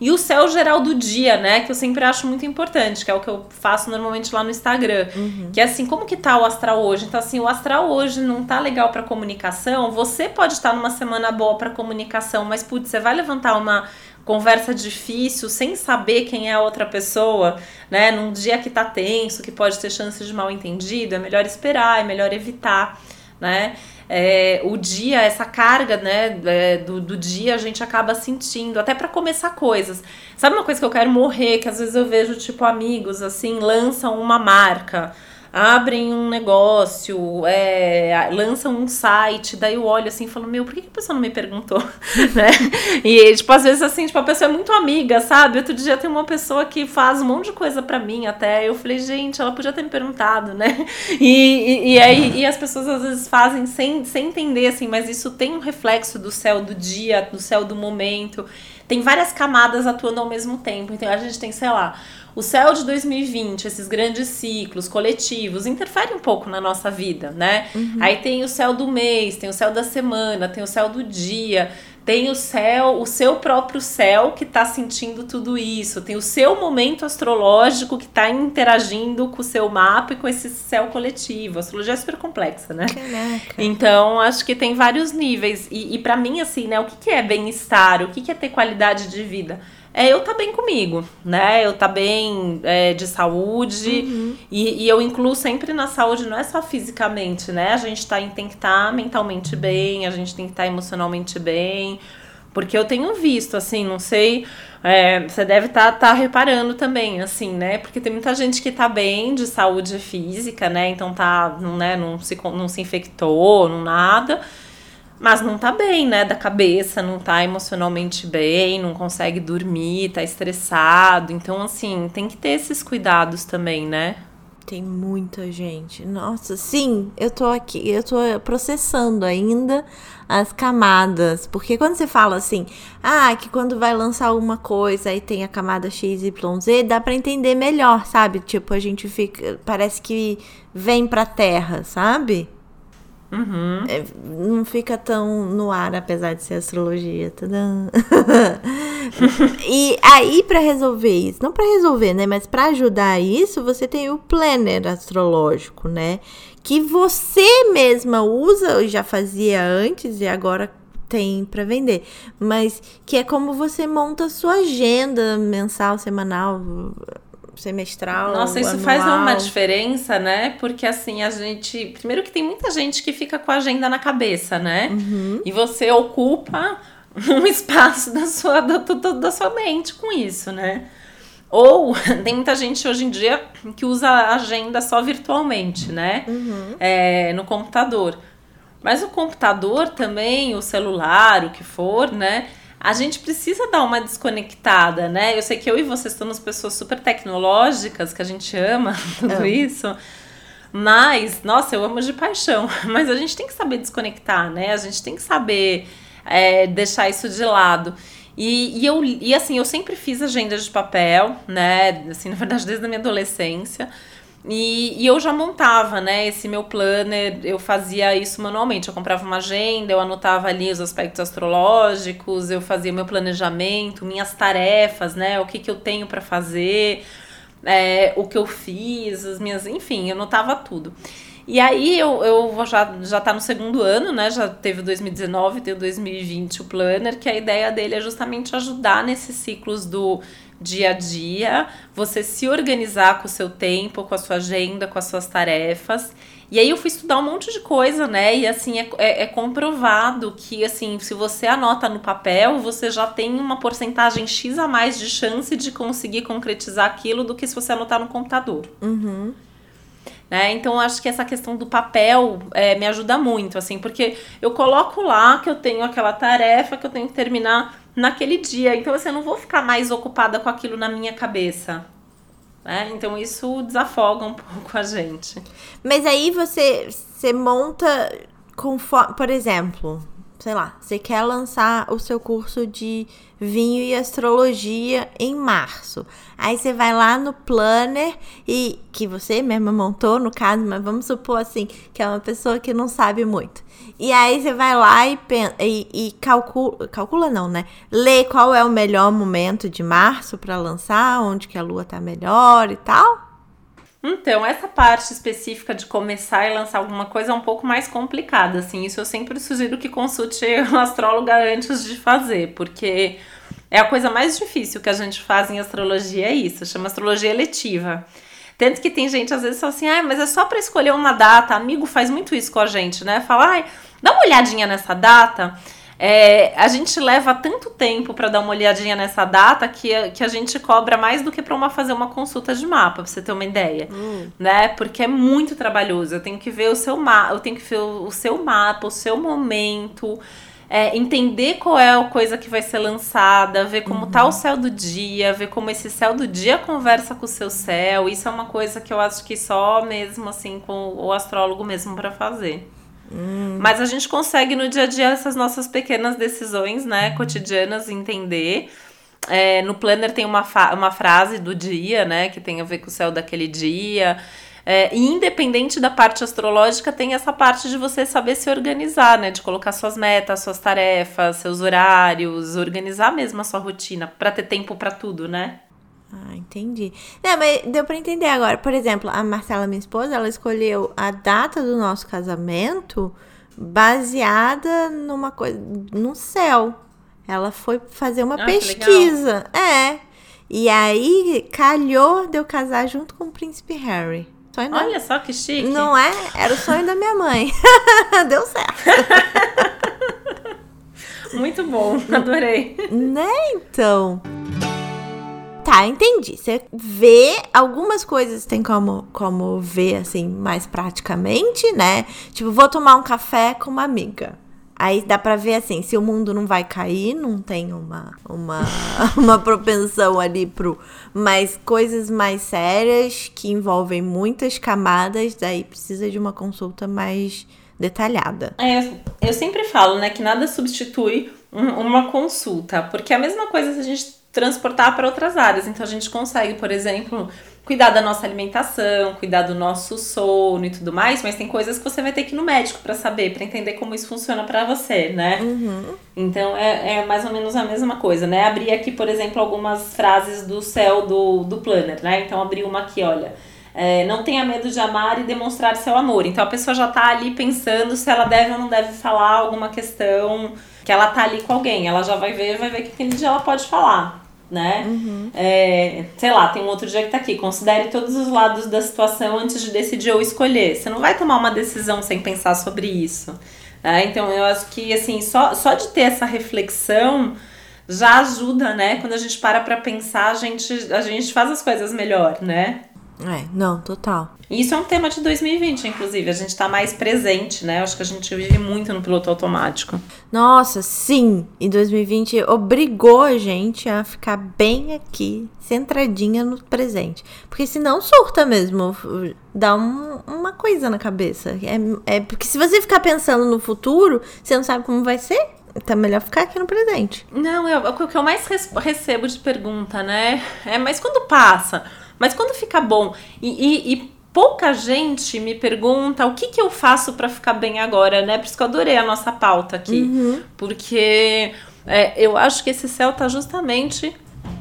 E o céu geral do dia, né? Que eu sempre acho muito importante, que é o que eu faço normalmente lá no Instagram. Uhum. Que é assim, como que tá o astral hoje? Então, assim, o astral hoje não tá legal para comunicação. Você pode estar numa semana boa para comunicação, mas, putz, você vai levantar uma conversa difícil sem saber quem é a outra pessoa, né? Num dia que tá tenso, que pode ter chances de mal entendido, é melhor esperar, é melhor evitar, né? É, o dia, essa carga, né, é, do, do dia a gente acaba sentindo, até para começar coisas. Sabe uma coisa que eu quero morrer, que às vezes eu vejo, tipo, amigos, assim, lançam uma marca, abrem um negócio, é, lançam um site, daí eu olho assim e falo, meu, por que, a pessoa não me perguntou? né? E, tipo, às vezes assim, tipo, a pessoa é muito amiga, sabe? Outro dia tem uma pessoa que faz um monte de coisa para mim até, eu falei, gente, ela podia ter me perguntado, né? E, e, e aí e as pessoas às vezes fazem sem, sem entender, assim, mas isso tem um reflexo do céu do dia, do céu do momento, tem várias camadas atuando ao mesmo tempo, então a gente tem, sei lá, o céu de 2020, esses grandes ciclos coletivos, interferem um pouco na nossa vida, né? Uhum. Aí tem o céu do mês, tem o céu da semana, tem o céu do dia, tem o céu, o seu próprio céu que está sentindo tudo isso, tem o seu momento astrológico que está interagindo com o seu mapa e com esse céu coletivo. A astrologia é super complexa, né? Caraca. Então, acho que tem vários níveis. E, e para mim, assim, né, o que, que é bem-estar? O que, que é ter qualidade de vida? É eu tá bem comigo, né? Eu tá bem é, de saúde. Uhum. E, e, eu incluo sempre na saúde, não é só fisicamente, né? A gente tá, tem que estar tá mentalmente bem, a gente tem que estar tá emocionalmente bem. Porque eu tenho visto, assim, não sei. É, você deve estar tá, tá reparando também, assim, né? Porque tem muita gente que tá bem de saúde física, né? Então tá, não, né, não, se, não se infectou, não nada mas não tá bem, né, da cabeça, não tá emocionalmente bem, não consegue dormir, tá estressado. Então, assim, tem que ter esses cuidados também, né? tem muita gente. Nossa, sim, eu tô aqui, eu tô processando ainda as camadas. Porque quando você fala assim, ah, que quando vai lançar alguma coisa aí tem a camada XYZ, dá para entender melhor, sabe? Tipo, a gente fica. Parece que vem pra terra, sabe? Uhum. É, não fica tão no ar, apesar de ser astrologia. e aí, para resolver isso, não para resolver, né? Mas para ajudar isso, você tem o planner astrológico, né? Que você mesma usa, já fazia antes e agora tem para vender, mas que é como você monta a sua agenda mensal, semanal, semestral. Nossa, isso anual. faz uma diferença, né? Porque assim, a gente. Primeiro que tem muita gente que fica com a agenda na cabeça, né? Uhum. E você ocupa um espaço da sua, da, da, da sua mente com isso, né? Ou tem muita gente hoje em dia que usa a agenda só virtualmente, né? Uhum. É, no computador. Mas o computador também, o celular, o que for, né? A gente precisa dar uma desconectada, né? Eu sei que eu e você somos pessoas super tecnológicas, que a gente ama tudo é. isso. Mas, nossa, eu amo de paixão. Mas a gente tem que saber desconectar, né? A gente tem que saber é, deixar isso de lado. E, e, eu, e assim, eu sempre fiz agenda de papel, né? Assim, na verdade, desde a minha adolescência. E, e, eu já montava, né, esse meu planner, eu fazia isso manualmente. Eu comprava uma agenda, eu anotava ali os aspectos astrológicos, eu fazia meu planejamento, minhas tarefas, né, o que, que eu tenho para fazer, é, o que eu fiz, as minhas. Enfim, eu anotava tudo. E aí eu, eu já, já tá no segundo ano, né? Já teve 2019, tem o 2020 o planner, que a ideia dele é justamente ajudar nesses ciclos do dia a dia, você se organizar com o seu tempo, com a sua agenda, com as suas tarefas. E aí eu fui estudar um monte de coisa, né? E assim, é, é, é, comprovado que, assim, se você anota no papel, você já tem uma porcentagem X a mais de chance de conseguir concretizar aquilo do que se você anotar no computador. Uhum. Né? Então, acho que essa questão do papel é, me ajuda muito, assim, porque eu coloco lá que eu tenho aquela tarefa que eu tenho que terminar naquele dia. Então, assim, eu não vou ficar mais ocupada com aquilo na minha cabeça. Né? Então, isso desafoga um pouco a gente. Mas aí você, você monta conforme, por exemplo, sei lá, você quer lançar o seu curso de vinho e astrologia em março. Aí você vai lá no planner e que você mesma montou, no caso, mas vamos supor assim, que é uma pessoa que não sabe muito. E aí você vai lá e, e, e calcula, calcula não, né? Lê qual é o melhor momento de março para lançar, onde que a lua tá melhor e tal. Então, essa parte específica de começar e lançar alguma coisa é um pouco mais complicada, assim. Isso eu sempre sugiro que consulte uma astróloga antes de fazer, porque é a coisa mais difícil que a gente faz em astrologia, é isso, chama astrologia eletiva. Tanto que tem gente às vezes fala assim, ah, mas é só para escolher uma data. Amigo faz muito isso com a gente, né? Fala, ai, dá uma olhadinha nessa data é, a gente leva tanto tempo para dar uma olhadinha nessa data que a, que a gente cobra mais do que para uma fazer uma consulta de mapa, pra você ter uma ideia, hum. né? Porque é muito trabalhoso. Eu tenho que ver o seu mapa, eu tenho que ver o, o seu mapa, o seu momento. É, entender qual é a coisa que vai ser lançada, ver como uhum. tá o céu do dia, ver como esse céu do dia conversa com o seu céu. Isso é uma coisa que eu acho que só mesmo assim com o astrólogo mesmo para fazer. Hum. Mas a gente consegue no dia a dia essas nossas pequenas decisões, né, cotidianas, entender. É, no planner tem uma, uma frase do dia, né, que tem a ver com o céu daquele dia. É, e independente da parte astrológica, tem essa parte de você saber se organizar, né? De colocar suas metas, suas tarefas, seus horários, organizar mesmo a sua rotina, para ter tempo para tudo, né? Ah, entendi. Não, mas deu pra entender agora. Por exemplo, a Marcela, minha esposa, ela escolheu a data do nosso casamento baseada numa coisa, no céu. Ela foi fazer uma ah, pesquisa. É. E aí calhou de eu casar junto com o príncipe Harry. Sonho Olha da... só que chique. Não é? Era o sonho da minha mãe. Deu certo. Muito bom, adorei. Né, então? Tá, entendi. Você vê algumas coisas tem como, como ver assim mais praticamente, né? Tipo, vou tomar um café com uma amiga. Aí dá pra ver assim, se o mundo não vai cair, não tem uma, uma, uma propensão ali pro. Mas coisas mais sérias que envolvem muitas camadas, daí precisa de uma consulta mais detalhada. É, eu sempre falo, né, que nada substitui um, uma consulta, porque é a mesma coisa se a gente transportar para outras áreas. Então a gente consegue, por exemplo, cuidar da nossa alimentação, cuidar do nosso sono e tudo mais, mas tem coisas que você vai ter que ir no médico para saber, para entender como isso funciona para você, né? Uhum. Então é, é mais ou menos a mesma coisa, né? Abri aqui, por exemplo, algumas frases do céu do, do planner, né? Então abri uma aqui, olha. É, não tenha medo de amar e demonstrar seu amor. Então a pessoa já tá ali pensando se ela deve ou não deve falar alguma questão que ela tá ali com alguém. Ela já vai ver, vai ver que aquele dia ela pode falar né? Uhum. É, sei lá, tem um outro dia que tá aqui. Considere todos os lados da situação antes de decidir ou escolher. Você não vai tomar uma decisão sem pensar sobre isso. Né? Então eu acho que assim, só, só de ter essa reflexão já ajuda, né? Quando a gente para pra pensar, a gente, a gente faz as coisas melhor, né? É, não, total. E isso é um tema de 2020, inclusive. A gente tá mais presente, né? Acho que a gente vive muito no piloto automático. Nossa, sim! E 2020 obrigou a gente a ficar bem aqui, centradinha no presente. Porque senão surta mesmo. Dá um, uma coisa na cabeça. É, é porque se você ficar pensando no futuro, você não sabe como vai ser. Então é melhor ficar aqui no presente. Não, é o que eu mais recebo de pergunta, né? É, mas quando passa? Mas quando fica bom e, e, e pouca gente me pergunta o que, que eu faço para ficar bem agora, né? Por isso que eu adorei a nossa pauta aqui. Uhum. Porque é, eu acho que esse céu tá justamente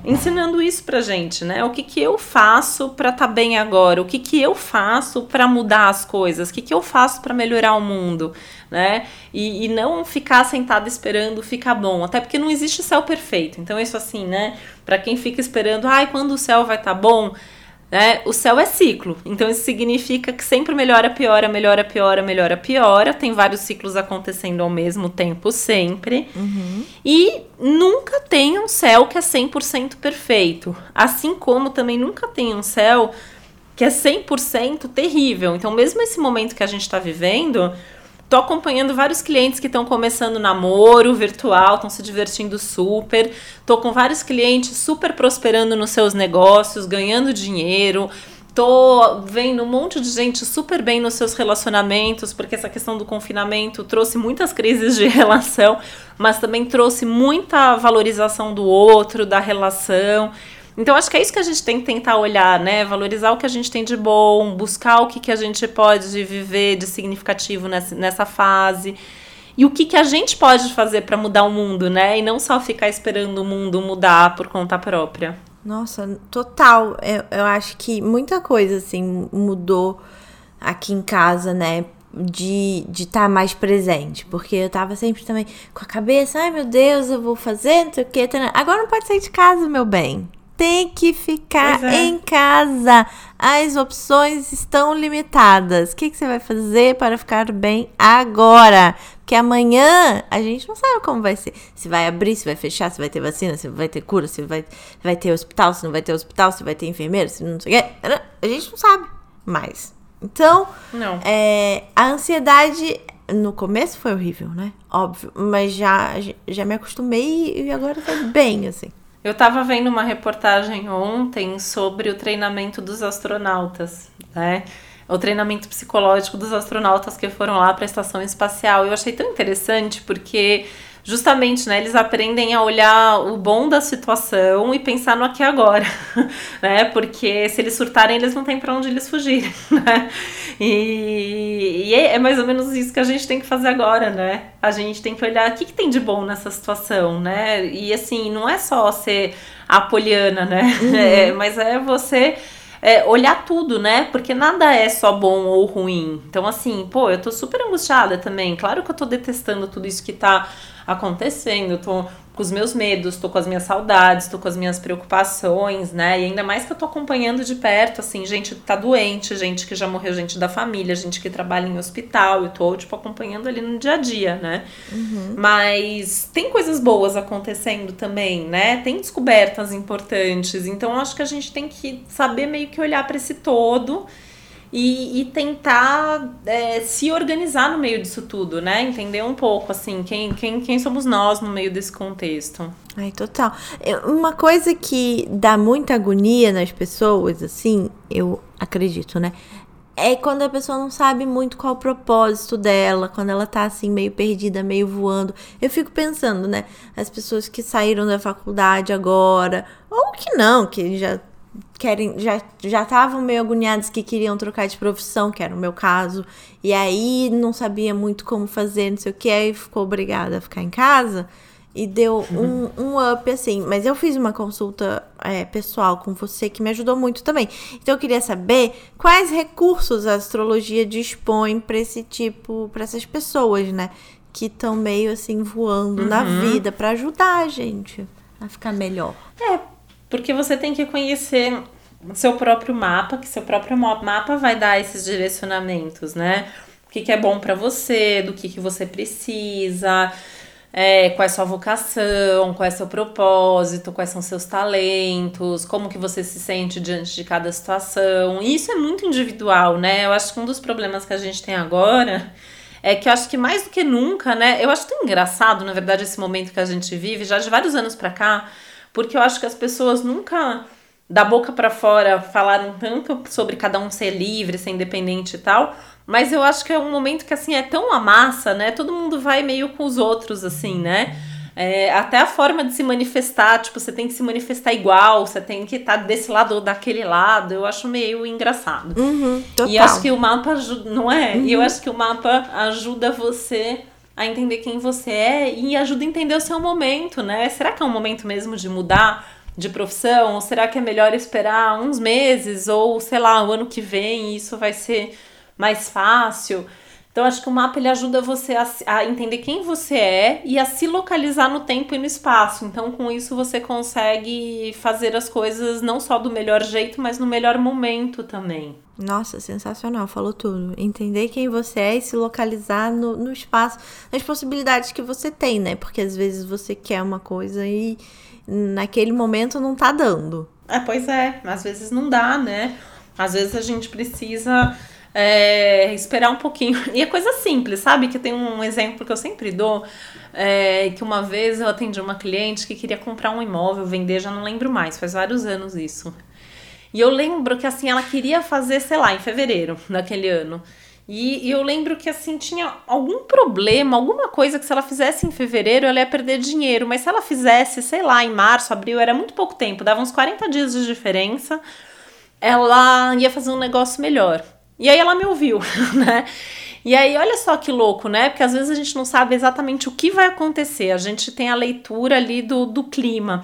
ensinando isso pra gente, né? O que, que eu faço para estar tá bem agora? O que, que eu faço para mudar as coisas? O que, que eu faço para melhorar o mundo, né? E, e não ficar sentado esperando ficar bom, até porque não existe céu perfeito. Então isso assim, né? Para quem fica esperando, ai, quando o céu vai estar tá bom, né? O céu é ciclo, então isso significa que sempre melhora, piora, melhora, piora, melhora, piora. Tem vários ciclos acontecendo ao mesmo tempo, sempre. Uhum. E nunca tem um céu que é 100% perfeito. Assim como também nunca tem um céu que é 100% terrível. Então, mesmo esse momento que a gente está vivendo, Tô acompanhando vários clientes que estão começando namoro virtual, estão se divertindo super. Tô com vários clientes super prosperando nos seus negócios, ganhando dinheiro. Tô vendo um monte de gente super bem nos seus relacionamentos, porque essa questão do confinamento trouxe muitas crises de relação, mas também trouxe muita valorização do outro, da relação. Então, acho que é isso que a gente tem que tentar olhar, né? Valorizar o que a gente tem de bom, buscar o que, que a gente pode viver de significativo nessa, nessa fase. E o que, que a gente pode fazer para mudar o mundo, né? E não só ficar esperando o mundo mudar por conta própria. Nossa, total. Eu, eu acho que muita coisa, assim, mudou aqui em casa, né? de estar de tá mais presente. Porque eu tava sempre também com a cabeça, ai meu Deus, eu vou fazer, não sei o que. Agora não pode sair de casa, meu bem tem que ficar é. em casa. As opções estão limitadas. O que, que você vai fazer para ficar bem agora? Porque amanhã a gente não sabe como vai ser. Se vai abrir, se vai fechar, se vai ter vacina, se vai ter cura, se vai, vai ter hospital, se não vai ter hospital, se vai ter enfermeiro, se não sei o quê. A gente não sabe mais. Então. É, a ansiedade no começo foi horrível, né? Óbvio. Mas já, já me acostumei e agora tá bem, assim. Eu estava vendo uma reportagem ontem sobre o treinamento dos astronautas, né? O treinamento psicológico dos astronautas que foram lá para a estação espacial. Eu achei tão interessante porque justamente, né, eles aprendem a olhar o bom da situação e pensar no aqui e agora, né? Porque se eles surtarem, eles não têm para onde eles fugirem, né? E, e, é mais ou menos isso que a gente tem que fazer agora, né? A gente tem que olhar o que, que tem de bom nessa situação, né? E assim, não é só ser a poliana, né? Uhum. É, mas é você é, olhar tudo, né? Porque nada é só bom ou ruim. Então, assim, pô, eu tô super angustiada também. Claro que eu tô detestando tudo isso que tá acontecendo, eu tô com os meus medos, tô com as minhas saudades, tô com as minhas preocupações, né? E ainda mais que eu tô acompanhando de perto, assim, gente que tá doente, gente que já morreu, gente da família, gente que trabalha em hospital, eu tô, tipo, acompanhando ali no dia a dia, né? Uhum. Mas tem coisas boas acontecendo também, né? Tem descobertas importantes, então acho que a gente tem que saber meio que olhar para esse todo e, e tentar é, se organizar no meio disso tudo, né? Entender um pouco, assim, quem, quem, quem somos nós no meio desse contexto. Ai, total. Uma coisa que dá muita agonia nas pessoas, assim, eu acredito, né? É quando a pessoa não sabe muito qual o propósito dela, quando ela tá assim, meio perdida, meio voando. Eu fico pensando, né? As pessoas que saíram da faculdade agora, ou que não, que já querem já já estavam meio agoniados que queriam trocar de profissão, que era o meu caso, e aí não sabia muito como fazer, não sei o que, aí ficou obrigada a ficar em casa e deu um, um up assim. Mas eu fiz uma consulta é, pessoal com você que me ajudou muito também. Então eu queria saber quais recursos a astrologia dispõe para esse tipo, para essas pessoas, né, que estão meio assim voando uhum. na vida para ajudar a gente a ficar melhor. É, porque você tem que conhecer seu próprio mapa, que seu próprio mapa vai dar esses direcionamentos, né? O que, que é bom para você, do que, que você precisa, é, qual é sua vocação, qual é seu propósito, quais são seus talentos, como que você se sente diante de cada situação. E isso é muito individual, né? Eu acho que um dos problemas que a gente tem agora é que eu acho que mais do que nunca, né? Eu acho tão engraçado, na verdade, esse momento que a gente vive, já de vários anos para cá, porque eu acho que as pessoas nunca da boca para fora falaram tanto sobre cada um ser livre, ser independente e tal, mas eu acho que é um momento que assim é tão a massa, né? Todo mundo vai meio com os outros assim, né? É, até a forma de se manifestar, tipo, você tem que se manifestar igual, você tem que estar tá desse lado ou daquele lado, eu acho meio engraçado. Uhum, e acho que o mapa ajuda, não é? Uhum. E eu acho que o mapa ajuda você a entender quem você é e ajuda a entender o seu momento, né? Será que é um momento mesmo de mudar de profissão? Ou será que é melhor esperar uns meses ou, sei lá, o ano que vem isso vai ser mais fácil? Então, acho que o mapa ele ajuda você a, a, entender quem você é e a se localizar no tempo e no espaço. Então, com isso, você consegue fazer as coisas não só do melhor jeito, mas no melhor momento também. Nossa, sensacional, falou tudo. Entender quem você é e se localizar no, no espaço, nas possibilidades que você tem, né? Porque às vezes você quer uma coisa e naquele momento não tá dando. É, pois é, às vezes não dá, né? Às vezes a gente precisa é, esperar um pouquinho. E é coisa simples, sabe? Que tem um exemplo que eu sempre dou. É, que uma vez eu atendi uma cliente que queria comprar um imóvel, vender, já não lembro mais, faz vários anos isso. E eu lembro que assim, ela queria fazer, sei lá, em fevereiro daquele ano. E, e, eu lembro que assim tinha algum problema, alguma coisa que se ela fizesse em fevereiro ela ia perder dinheiro, mas se ela fizesse, sei lá, em março, abril, era muito pouco tempo, dava uns 40 dias de diferença, ela ia fazer um negócio melhor. E aí ela me ouviu, né? E aí, olha só que louco, né? Porque às vezes a gente não sabe exatamente o que vai acontecer, a gente tem a leitura ali do, do clima.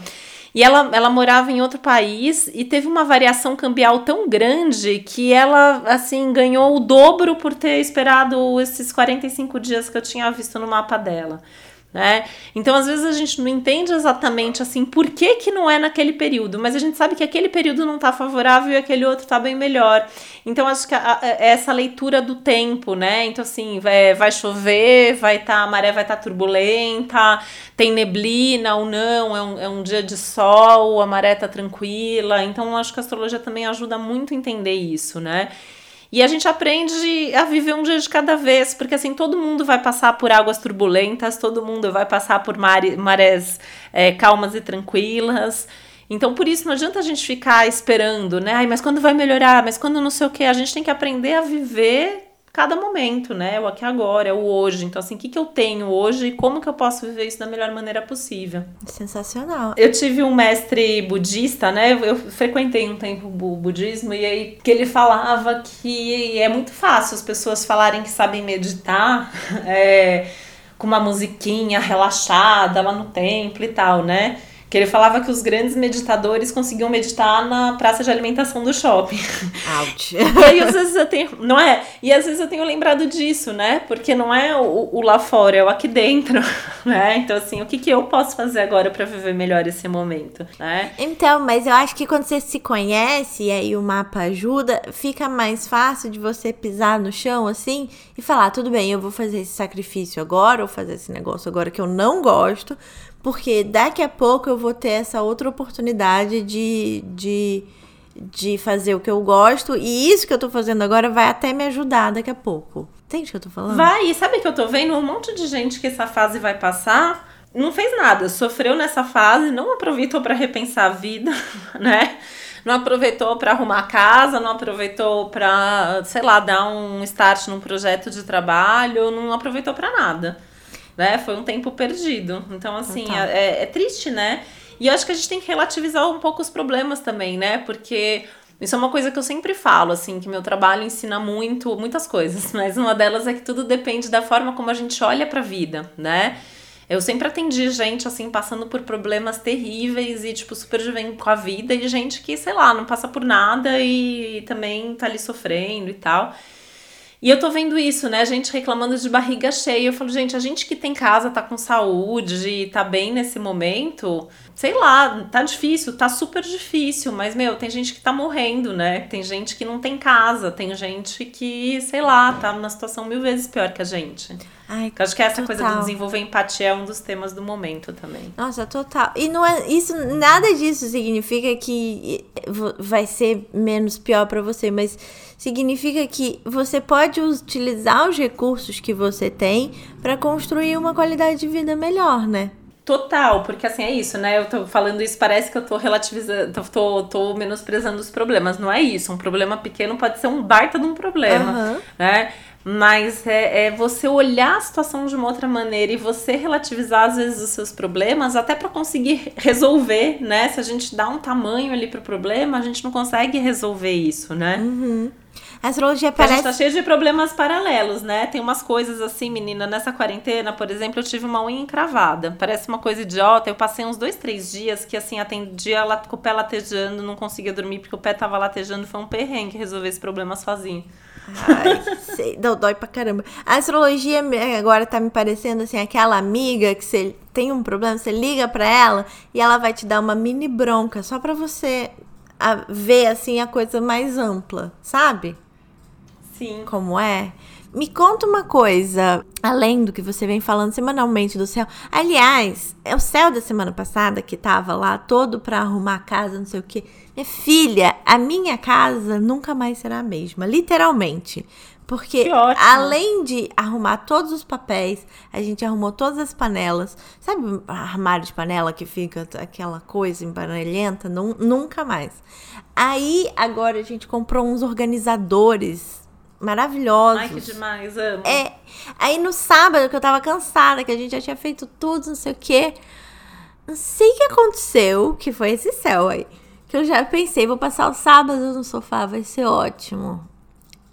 E ela, ela morava em outro país e teve uma variação cambial tão grande que ela, assim, ganhou o dobro por ter esperado esses 45 dias que eu tinha visto no mapa dela né? Então, às vezes a gente não entende exatamente assim por que, que não é naquele período, mas a gente sabe que aquele período não está favorável e aquele outro está bem melhor. Então, acho que a, a, é essa leitura do tempo, né? Então, assim, vai, vai chover, vai estar, tá, a maré vai estar tá turbulenta, tem neblina ou não, é um, é um dia de sol, a maré está tranquila. Então, acho que a astrologia também ajuda muito a entender isso, né? E a gente aprende a viver um dia de cada vez, porque assim, todo mundo vai passar por águas turbulentas, todo mundo vai passar por marés é, calmas e tranquilas. Então, por isso, não adianta a gente ficar esperando, né? Ai, mas quando vai melhorar? Mas quando não sei o que? A gente tem que aprender a viver cada momento, né? O aqui agora, é o hoje. Então, assim, o que, que eu tenho hoje e como que eu posso viver isso da melhor maneira possível. Sensacional. Eu tive um mestre budista, né? Eu frequentei um tempo o budismo e aí que ele falava que é muito fácil as pessoas falarem que sabem meditar é, com uma musiquinha relaxada lá no templo e tal, né? Que ele falava que os grandes meditadores conseguiam meditar na praça de alimentação do shopping. Ouch. e aí, às vezes eu tenho. Não é? E às vezes eu tenho lembrado disso, né? Porque não é o, o lá fora, é o aqui dentro, né? Então, assim, o que, que eu posso fazer agora para viver melhor esse momento, né? Então, mas eu acho que quando você se conhece e aí o mapa ajuda, fica mais fácil de você pisar no chão assim e falar: tudo bem, eu vou fazer esse sacrifício agora, ou fazer esse negócio agora que eu não gosto porque daqui a pouco eu vou ter essa outra oportunidade de, de de fazer o que eu gosto. E isso que eu tô fazendo agora vai até me ajudar daqui a pouco. Entende o que eu tô falando? Vai, e sabe que eu tô vendo um monte de gente que essa fase vai passar, não fez nada, sofreu nessa fase, não aproveitou para repensar a vida, né? Não aproveitou para arrumar a casa, não aproveitou para, sei lá, dar um start num projeto de trabalho, não aproveitou para nada. Né? Foi um tempo perdido. Então, assim, é, é triste, né? E eu acho que a gente tem que relativizar um pouco os problemas também, né? Porque isso é uma coisa que eu sempre falo, assim, que meu trabalho ensina muito, muitas coisas, mas uma delas é que tudo depende da forma como a gente olha para a vida, né? Eu sempre atendi gente, assim, passando por problemas terríveis e, tipo, super jovem com a vida, e gente que, sei lá, não passa por nada e também tá ali sofrendo e tal. E eu tô vendo isso, né? Gente reclamando de barriga cheia. Eu falo, gente, a gente que tem casa, tá com saúde, tá bem nesse momento, sei lá, tá difícil, tá super difícil, mas, meu, tem gente que tá morrendo, né? Tem gente que não tem casa, tem gente que, sei lá, tá numa situação mil vezes pior que a gente. Ai, eu acho que essa total. coisa de desenvolver empatia é um dos temas do momento também. Nossa, total. E não é isso, nada disso significa que vai ser menos pior para você, mas significa que você pode utilizar os recursos que você tem para construir uma qualidade de vida melhor, né? Total, porque assim é isso, né? Eu tô falando isso, parece que eu tô relativizando, tô, tô, tô menosprezando os problemas. Não é isso. Um problema pequeno pode ser um baita de um problema, uhum. né? Mas é, é, você olhar a situação de uma outra maneira e você relativizar, às vezes, os seus problemas, até para conseguir resolver, né? Se a gente dá um tamanho ali pro problema, a gente não consegue resolver isso, né? Uhum. A astrologia parece. A gente tá cheio de problemas paralelos, né? Tem umas coisas assim, menina, nessa quarentena, por exemplo, eu tive uma unha encravada. Parece uma coisa idiota. Eu passei uns dois, três dias que, assim, atendia com o pé latejando, não conseguia dormir porque o pé tava latejando. Foi um perrengue resolver esse problema sozinho. Ai, sei, não, dói pra caramba. A astrologia agora tá me parecendo assim, aquela amiga que você tem um problema, você liga pra ela e ela vai te dar uma mini bronca só pra você ver assim a coisa mais ampla, sabe? Sim. Como é? Me conta uma coisa, além do que você vem falando semanalmente do céu. Aliás, é o céu da semana passada que tava lá todo pra arrumar a casa, não sei o quê. Minha filha, a minha casa nunca mais será a mesma, literalmente. Porque além de arrumar todos os papéis, a gente arrumou todas as panelas. Sabe armário de panela que fica aquela coisa empanelhenta? Nunca mais. Aí agora a gente comprou uns organizadores maravilhosos. Ai, que demais, amo. É. Aí no sábado, que eu tava cansada, que a gente já tinha feito tudo, não sei o quê. Não sei o que aconteceu, que foi esse céu aí. Que eu já pensei, vou passar o sábado no sofá, vai ser ótimo.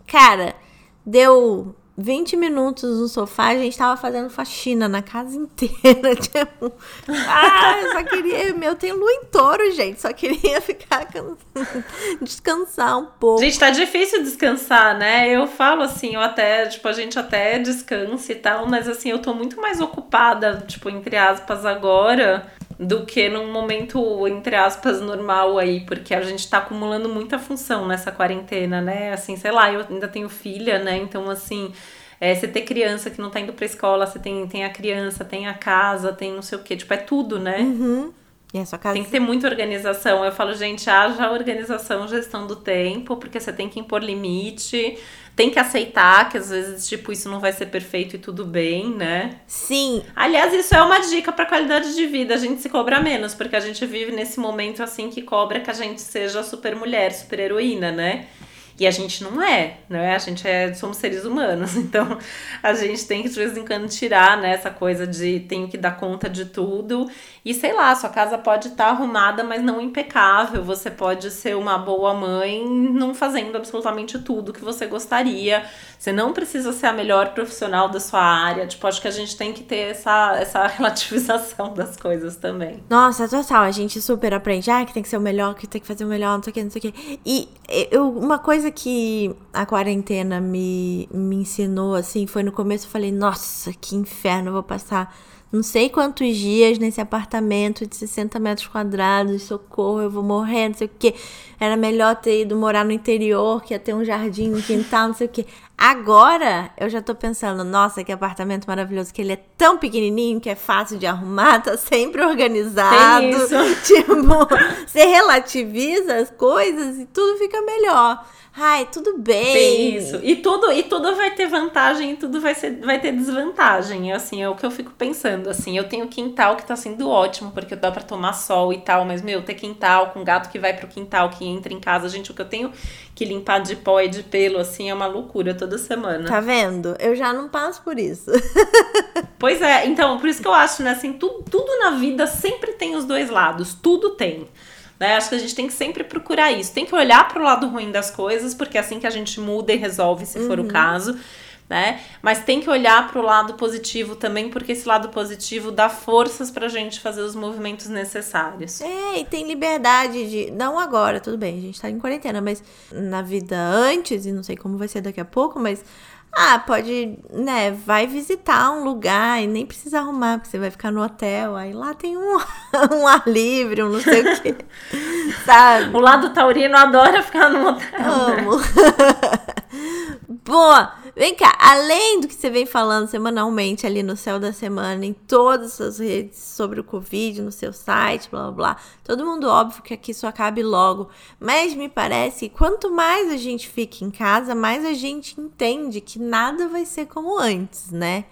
Cara, deu 20 minutos no sofá, a gente tava fazendo faxina na casa inteira. Tipo, ah, eu só queria. Meu, tem lua em touro, gente. Só queria ficar descansar um pouco. Gente, tá difícil descansar, né? Eu falo assim, eu até, tipo, a gente até descansa e tal, mas assim, eu tô muito mais ocupada, tipo, entre aspas, agora do que num momento, entre aspas, normal aí, porque a gente tá acumulando muita função nessa quarentena, né? Assim, sei lá, eu ainda tenho filha, né? Então, assim, é, você ter criança que não tá indo pra escola, você tem, tem a criança, tem a casa, tem não sei o quê, tipo, é tudo, né? Uhum. A sua casa? Tem que ter muita organização. Eu falo, gente, haja organização, gestão do tempo, porque você tem que impor limite tem que aceitar que às vezes, tipo, isso não vai ser perfeito e tudo bem, né? Sim. Aliás, isso é uma dica para qualidade de vida, a gente se cobra menos, porque a gente vive nesse momento assim que cobra que a gente seja super mulher, super heroína, né? E a gente não é, né? A gente é, somos seres humanos, então a gente tem que de vez em quando tirar, né, essa coisa de tenho que dar conta de tudo. E sei lá, sua casa pode estar tá arrumada, mas não impecável. Você pode ser uma boa mãe não fazendo absolutamente tudo que você gostaria. Você não precisa ser a melhor profissional da sua área. Tipo, acho que a gente tem que ter essa, essa relativização das coisas também. Nossa, total. A gente super aprende, ah, que tem que ser o melhor, que tem que fazer o melhor, não sei o que, não sei o que. E eu, uma coisa que a quarentena me, me ensinou, assim, foi no começo eu falei, nossa, que inferno, vou passar não sei quantos dias nesse apartamento de 60 metros quadrados, socorro, eu vou morrer, não sei o que. Era melhor ter ido morar no interior, que ia ter um jardim, um quintal, não sei o que. Agora eu já tô pensando, nossa, que apartamento maravilhoso, que ele é tão pequenininho que é fácil de arrumar, tá sempre organizado. Tipo, você relativiza as coisas e tudo fica melhor. Ai, tudo bem. Tem isso. E tudo, e tudo vai ter vantagem e tudo vai, ser, vai ter desvantagem. Assim, é o que eu fico pensando. Assim, eu tenho quintal que tá sendo ótimo, porque dá para tomar sol e tal, mas, meu, ter quintal com gato que vai pro quintal, que entra em casa, gente, o que eu tenho que limpar de pó e de pelo, assim, é uma loucura toda semana. Tá vendo? Eu já não passo por isso. pois é, então, por isso que eu acho, né, assim, tudo, tudo na vida sempre tem os dois lados. Tudo tem. Né? Acho que a gente tem que sempre procurar isso. Tem que olhar para o lado ruim das coisas, porque é assim que a gente muda e resolve, se uhum. for o uhum. caso. Né? Mas tem que olhar para o lado positivo também, porque esse lado positivo dá forças para a gente fazer os movimentos necessários. É, e tem liberdade de. Não agora, tudo bem, a gente está em quarentena, mas na vida antes, e não sei como vai ser daqui a pouco, mas ah, pode, né? Vai visitar um lugar e nem precisa arrumar, porque você vai ficar no hotel. Aí lá tem um, um ar livre, um não sei o quê. Sabe? O lado taurino adora ficar no hotel. Amo. Né? Boa! Vem cá, além do que você vem falando semanalmente ali no Céu da Semana, em todas as redes sobre o Covid, no seu site, blá blá blá, todo mundo óbvio que aqui isso acabe logo, mas me parece que quanto mais a gente fica em casa, mais a gente entende que nada vai ser como antes, né?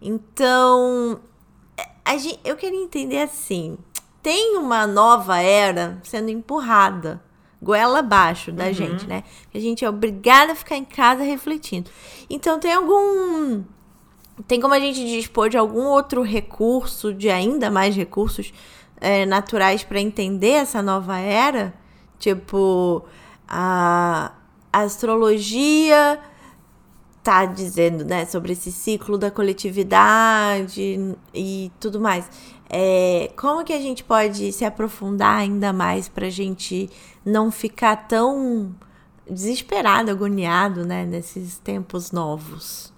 Então, gente, eu queria entender assim: tem uma nova era sendo empurrada goela abaixo da uhum. gente, né? A gente é obrigada a ficar em casa refletindo. Então tem algum tem como a gente dispor de algum outro recurso, de ainda mais recursos é, naturais para entender essa nova era? Tipo, a, a astrologia tá dizendo, né, sobre esse ciclo da coletividade e tudo mais. É, como que a gente pode se aprofundar ainda mais para a gente não ficar tão desesperado, agoniado, né, nesses tempos novos?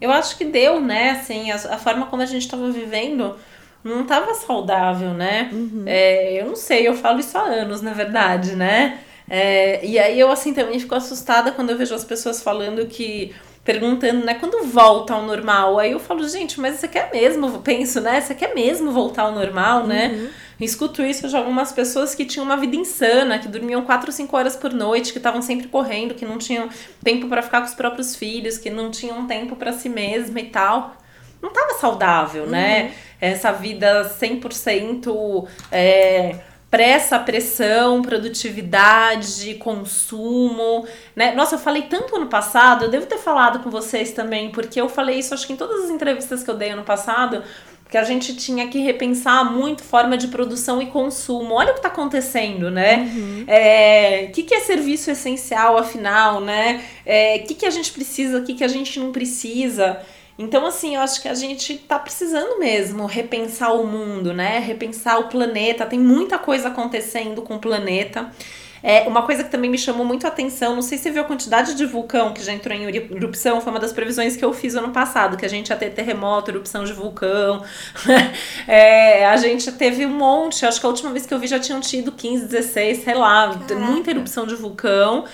Eu acho que deu, né, assim, a, a forma como a gente estava vivendo não estava saudável, né? Uhum. É, eu não sei, eu falo isso há anos, na verdade, né? É, e aí eu, assim, também fico assustada quando eu vejo as pessoas falando que perguntando, né, quando volta ao normal? Aí eu falo, gente, mas você quer mesmo, penso, né, você quer mesmo voltar ao normal, né? uhum. né? Escuto isso de algumas pessoas que tinham uma vida insana, que dormiam 4 ou 5 horas por noite, que estavam sempre correndo, que não tinham tempo para ficar com os próprios filhos, que não tinham tempo para si mesma e tal. Não tava saudável, né? uhum. Essa vida 100% é, pressa, pressão, produtividade, consumo, né? Nossa, eu falei tanto ano passado, eu devo ter falado com vocês também, porque eu falei isso acho que em todas as entrevistas que eu dei ano passado, que a gente tinha que repensar muito forma de produção e consumo. Olha o que está acontecendo, né? Uhum. É, o que, que é serviço essencial, afinal, né? É, o que, que a gente precisa, o que, que a gente não precisa. Então, assim, eu acho que a gente tá precisando mesmo repensar o mundo, né? Repensar o planeta. Tem muita coisa acontecendo com o planeta. É, uma coisa que também me chamou muito a atenção, não sei se você viu a quantidade de vulcão que já entrou em erupção, foi uma das previsões que eu fiz ano passado, que a gente ia ter terremoto, erupção de vulcão. é, a gente teve um monte, acho que a última vez que eu vi já tinham tido 15, 16, sei lá, Caraca. muita erupção de vulcão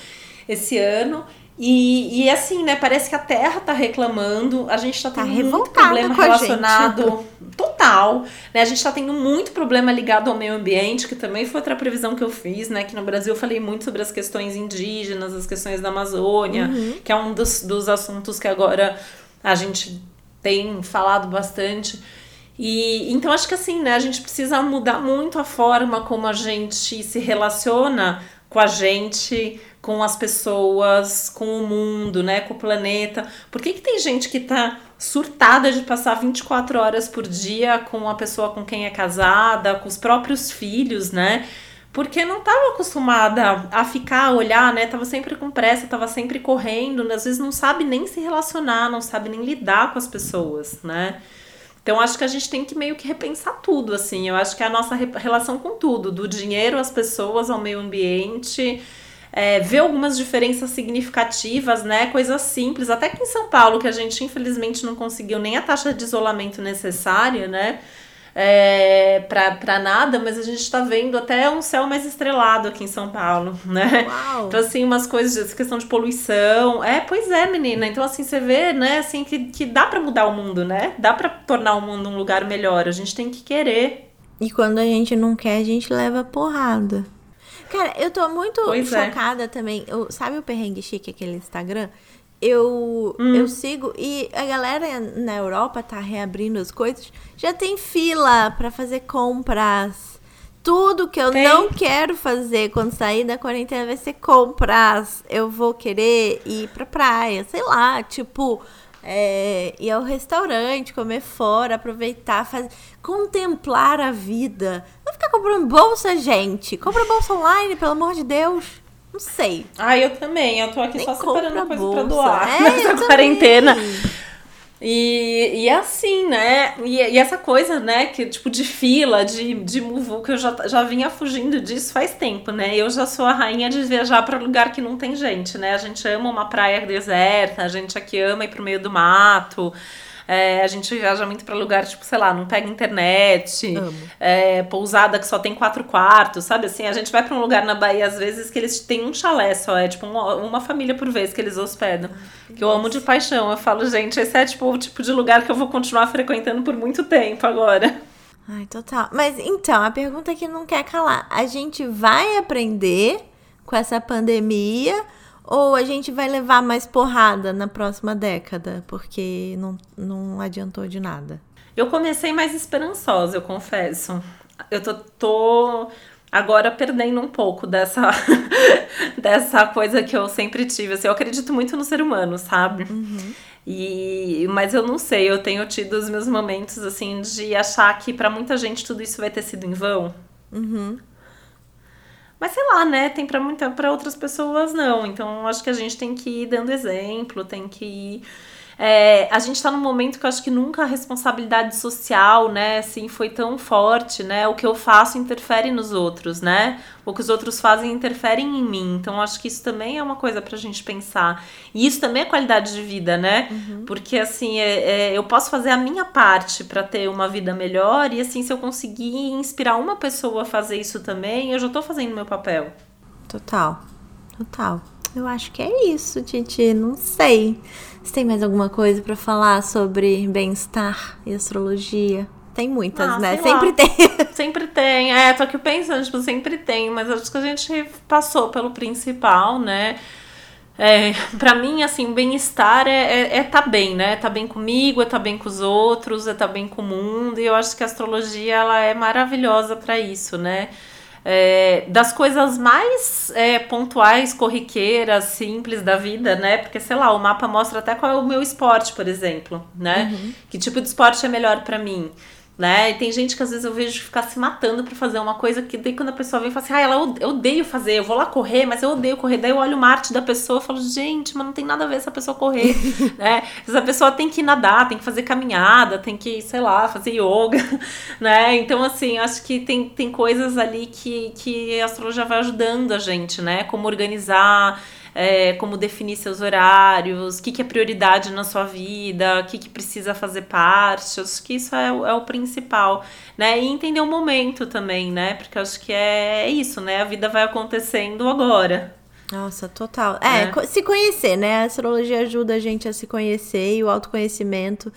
esse ano. E, e assim, né? Parece que a Terra tá reclamando, a gente tá tendo tá muito problema relacionado. Total. Né? A gente tá tendo muito problema ligado ao meio ambiente, que também foi outra previsão que eu fiz, né? Que no Brasil eu falei muito sobre as questões indígenas, as questões da Amazônia, uhum. que é um dos, dos assuntos que agora a gente tem falado bastante. E então acho que assim, né, a gente precisa mudar muito a forma como a gente se relaciona com a gente, com as pessoas, com o mundo, né, com o planeta. Por que, que tem gente que tá surtada de passar 24 horas por dia com a pessoa com quem é casada, com os próprios filhos, né? Porque não estava acostumada a ficar, a olhar, né? Tava sempre com pressa, tava sempre correndo, às vezes não sabe nem se relacionar, não sabe nem lidar com as pessoas, né? Então acho que a gente tem que meio que repensar tudo, assim. Eu acho que é a nossa relação com tudo, do dinheiro às pessoas, ao meio ambiente, é, ver algumas diferenças significativas, né? Coisas simples. Até que em São Paulo, que a gente infelizmente não conseguiu nem a taxa de isolamento necessária, né? é, para nada, mas a gente está vendo até um céu mais estrelado aqui em São Paulo, né? Uau. Então, assim, umas coisas, essa questão de poluição. É, pois é, menina. Então, assim, você vê, né, assim, que, que dá para mudar o mundo, né? Dá para tornar o mundo um lugar melhor. A gente tem que querer. E quando a gente não quer, a gente leva porrada. Cara, eu tô muito Pois é. chocada também. Eu- sabe o Perrengue Chique, aquele Instagram? Eu, Hum. eu sigo e a galera na Europa tá reabrindo as coisas. Já tem fila pra fazer compras. Tudo que eu Tem. não quero fazer quando sair da quarentena vai ser compras. Eu vou querer ir pra praia, sei lá, tipo, é, ir ao restaurante, comer fora, aproveitar, fazer, contemplar a vida. Não ficar comprando bolsa, gente. Compra bolsa online, pelo amor de Deus. Não sei. Ah, eu também. Eu tô aqui Nem só separando coisa pra bolsa. doar É, nessa também. E, e é assim, né? E, e essa coisa, né, que tipo de fila, de, de muvuca, eu já, já vinha fugindo disso faz tempo, né? Eu já sou a rainha de viajar para lugar que não tem gente, né? A gente ama uma praia deserta, a gente aqui ama ir pro meio do mato. É, a gente viaja muito para lugar, tipo, sei lá, não pega internet, é, pousada que só tem quatro quartos, sabe? Assim, a gente vai para um lugar na Bahia, às vezes, que eles têm um chalé só, é tipo uma, uma família por vez que eles hospedam. Que eu amo de paixão. Eu falo, gente, esse é tipo o tipo de lugar que eu vou continuar frequentando por muito tempo agora. Ai, total. Mas então, a pergunta que não quer calar: a gente vai aprender com essa pandemia ou a gente vai levar mais porrada na próxima década? Porque não, não adiantou de nada. Eu comecei mais esperançosa, eu confesso. Eu tô, tô agora perdendo um pouco dessa, dessa coisa que eu sempre tive. Assim, eu acredito muito no ser humano, sabe? E, mas eu não sei, eu tenho tido os meus momentos assim de achar que pra muita gente tudo isso vai ter sido em vão. Uhum. Mas sei lá, né? Tem pra muita para outras pessoas não. Então acho que a gente tem que ir dando exemplo, tem que ir é, a gente tá num momento que eu acho que nunca a responsabilidade social, né, assim, foi tão forte, né? O que eu faço interfere nos outros, né? O que os outros fazem interferem em mim. Então, acho que isso também é uma coisa pra gente pensar. E isso também é qualidade de vida, né? Porque, assim, é, é, eu posso fazer a minha parte pra ter uma vida melhor. E, assim, se eu conseguir inspirar uma pessoa a fazer isso também, eu já tô fazendo meu papel. Total. Total. Eu acho que é isso, Titi. Não sei. Você tem mais alguma coisa pra falar sobre bem-estar e astrologia? Tem muitas, Ah, né? sei lá. Sempre tem. Sempre tem, é, tô aqui pensando, tipo, sempre tem, mas acho que a gente passou pelo principal, né? É, pra mim, assim, bem-estar é, é, é tá bem, né? Tá bem comigo, é tá bem com os outros, é tá bem com o mundo, e eu acho que a astrologia, ela é maravilhosa pra isso, né? É, das coisas mais é, pontuais, corriqueiras, simples da vida, né? Porque, sei lá, o mapa mostra até qual é o meu esporte, por exemplo, né? Que tipo de esporte é melhor pra mim, né? E tem gente que às vezes eu vejo ficar se matando pra fazer uma coisa que daí quando a pessoa vem e fala assim, ah, ela eu odeio fazer, eu vou lá correr, mas eu odeio correr. Daí eu olho o Marte da pessoa e falo, gente, mas não tem nada a ver essa pessoa correr, né? Essa pessoa tem que nadar, tem que fazer caminhada, tem que, sei lá, fazer yoga, né? Então, assim, acho que tem, tem coisas ali que, que a astrologia vai ajudando a gente, né? Como organizar, é, como definir seus horários, o que, que é prioridade na sua vida, o que, que precisa fazer parte. Acho que isso é, o- é o principal, né? E entender o momento também, né? Porque eu acho que é isso, né? A vida vai acontecendo agora. Nossa, total. É, É. se conhecer, né? A astrologia ajuda a gente a se conhecer e o autoconhecimento,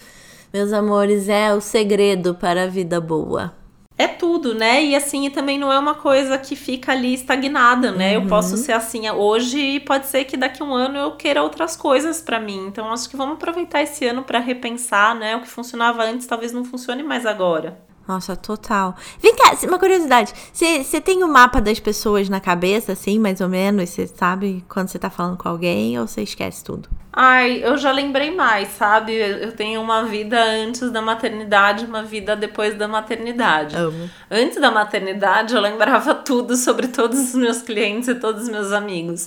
meus amores, é o segredo para a vida boa. É tudo, né? E assim, também não é uma coisa que fica ali estagnada, né? Eu posso ser assim hoje e pode ser que daqui a um ano eu queira outras coisas pra mim. Então acho que vamos aproveitar esse ano pra repensar, né? O que funcionava antes talvez não funcione mais agora. Nossa, total. Vem cá, uma curiosidade. Você tem o mapa das pessoas na cabeça, assim, mais ou menos? Você sabe quando você tá falando com alguém ou você esquece tudo? Ai, eu já lembrei mais, sabe? Eu tenho uma vida antes da maternidade, uma vida depois da maternidade. Amo. Antes da maternidade, eu lembrava tudo sobre todos os meus clientes e todos os meus amigos.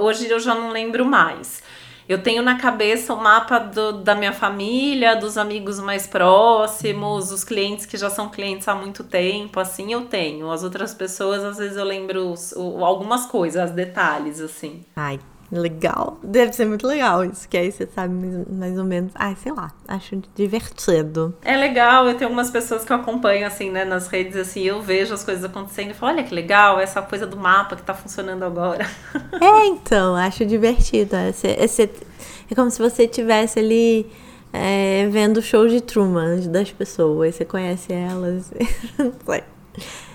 Hoje eu já não lembro mais. Eu tenho na cabeça o mapa do- da minha família, dos amigos mais próximos, os clientes que já são clientes há muito tempo, assim eu tenho. As outras pessoas, às vezes eu lembro os- o- algumas coisas, detalhes, assim. Ai, Legal. Deve ser muito legal isso, que aí você sabe mais, ou menos. Ai, sei lá, acho divertido. É legal, eu tenho algumas pessoas que eu acompanho, assim, né, nas redes, assim, eu vejo as coisas acontecendo e falo, olha que legal, essa coisa do mapa que tá funcionando agora. É, então, acho divertido. É, é, é como se você tivesse ali é, vendo o show de Truman das pessoas, você conhece elas.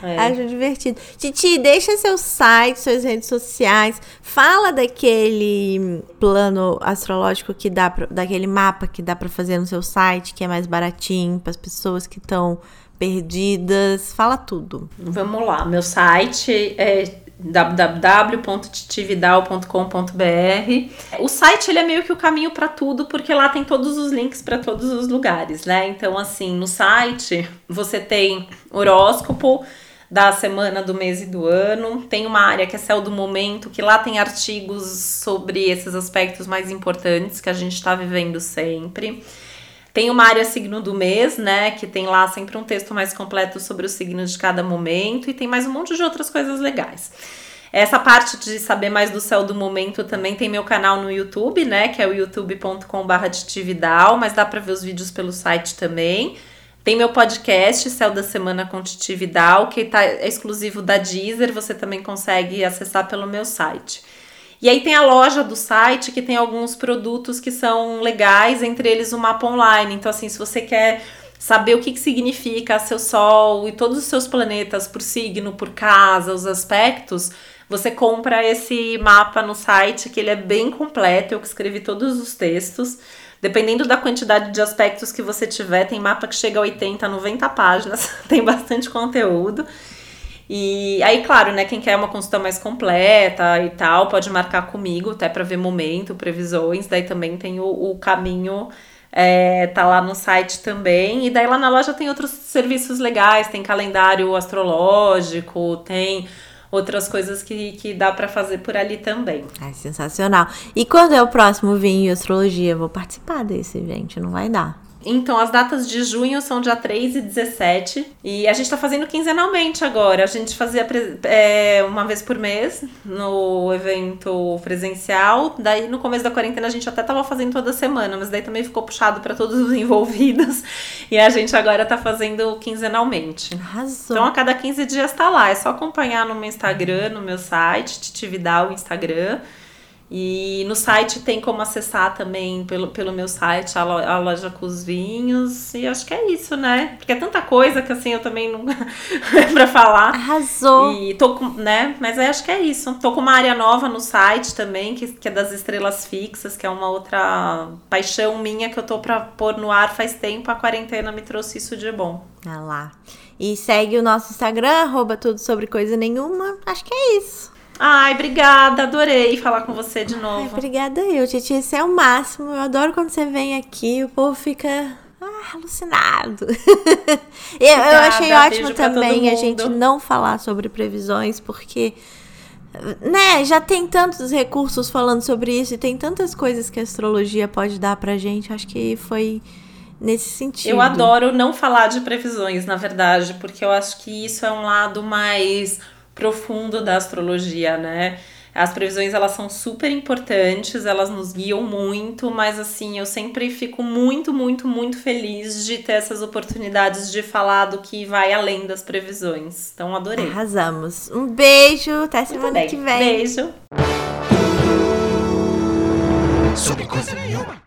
É. Acho divertido. Titi, deixa seu site, suas redes sociais. Fala daquele plano astrológico que dá pra, daquele mapa que dá para fazer no seu site, que é mais baratinho para as pessoas que estão perdidas. Fala tudo. Vamos lá. Meu site é www.titividal.com.br. O site ele é meio que o caminho para tudo, porque lá tem todos os links para todos os lugares, né? Então, assim, no site você tem horóscopo da semana, do mês e do ano. Tem uma área que é céu do momento, que lá tem artigos sobre esses aspectos mais importantes que a gente está vivendo sempre. Tem uma área signo do mês, né? Que tem lá sempre um texto mais completo sobre o signo de cada momento e tem mais um monte de outras coisas legais. Essa parte de saber mais do céu do momento também tem meu canal no YouTube, né? Que é o youtube.com/barra mas dá para ver os vídeos pelo site também. Tem meu podcast, Céu da Semana com Titi Vidal, que tá, é exclusivo da Deezer, você também consegue acessar pelo meu site. E aí tem a loja do site que tem alguns produtos que são legais, entre eles o mapa online. Então, assim, se você quer saber o que, que significa seu Sol e todos os seus planetas por signo, por casa, os aspectos, você compra esse mapa no site, que ele é bem completo, eu que escrevi todos os textos. Dependendo da quantidade de aspectos que você tiver, tem mapa que chega a 80, 90 páginas, tem bastante conteúdo. E aí, claro, né, quem quer uma consulta mais completa e tal, pode marcar comigo até para ver momento, previsões. Daí também tem o, o caminho, é, tá lá no site também. E daí lá na loja tem outros serviços legais, tem calendário astrológico, tem outras coisas que, que dá para fazer por ali também. É sensacional. E quando é o próximo Vinho e Astrologia? Eu vou participar desse, gente, não vai dar. Então, as datas de junho são dia 3 e 17. E a gente tá fazendo quinzenalmente agora. A gente fazia é, uma vez por mês no evento presencial. Daí, no começo da quarentena, a gente até tava fazendo toda semana, mas daí também ficou puxado para todos os envolvidos. E a gente agora tá fazendo quinzenalmente. Arrasou. Então, a cada 15 dias tá lá. É só acompanhar no meu Instagram, no meu site, Titividal Instagram. E no site tem como acessar também pelo, pelo meu site a, lo, a loja com os vinhos. E acho que é isso, né? Porque é tanta coisa que assim eu também não é pra falar. Arrasou. E tô com, né? Mas aí acho que é isso. Tô com uma área nova no site também, que, que é das estrelas fixas, que é uma outra paixão minha que eu tô pra pôr no ar faz tempo. A quarentena me trouxe isso de bom. Ah lá. E segue o nosso Instagram, arroba tudo sobre coisa nenhuma. Acho que é isso. Ai, obrigada, adorei falar com você de novo. Ai, obrigada eu, Titi. Esse é o máximo. Eu adoro quando você vem aqui, o povo fica ah, alucinado. eu, eu achei ótimo também a gente não falar sobre previsões, porque né, já tem tantos recursos falando sobre isso e tem tantas coisas que a astrologia pode dar pra gente. Acho que foi nesse sentido. Eu adoro não falar de previsões, na verdade, porque eu acho que isso é um lado mais profundo da astrologia, né? As previsões elas são super importantes, elas nos guiam muito, mas assim, eu sempre fico muito, muito, muito feliz de ter essas oportunidades de falar do que vai além das previsões. Então, adorei. Arrasamos. Um beijo, até semana que vem. Beijo. Sobre coisa nenhuma.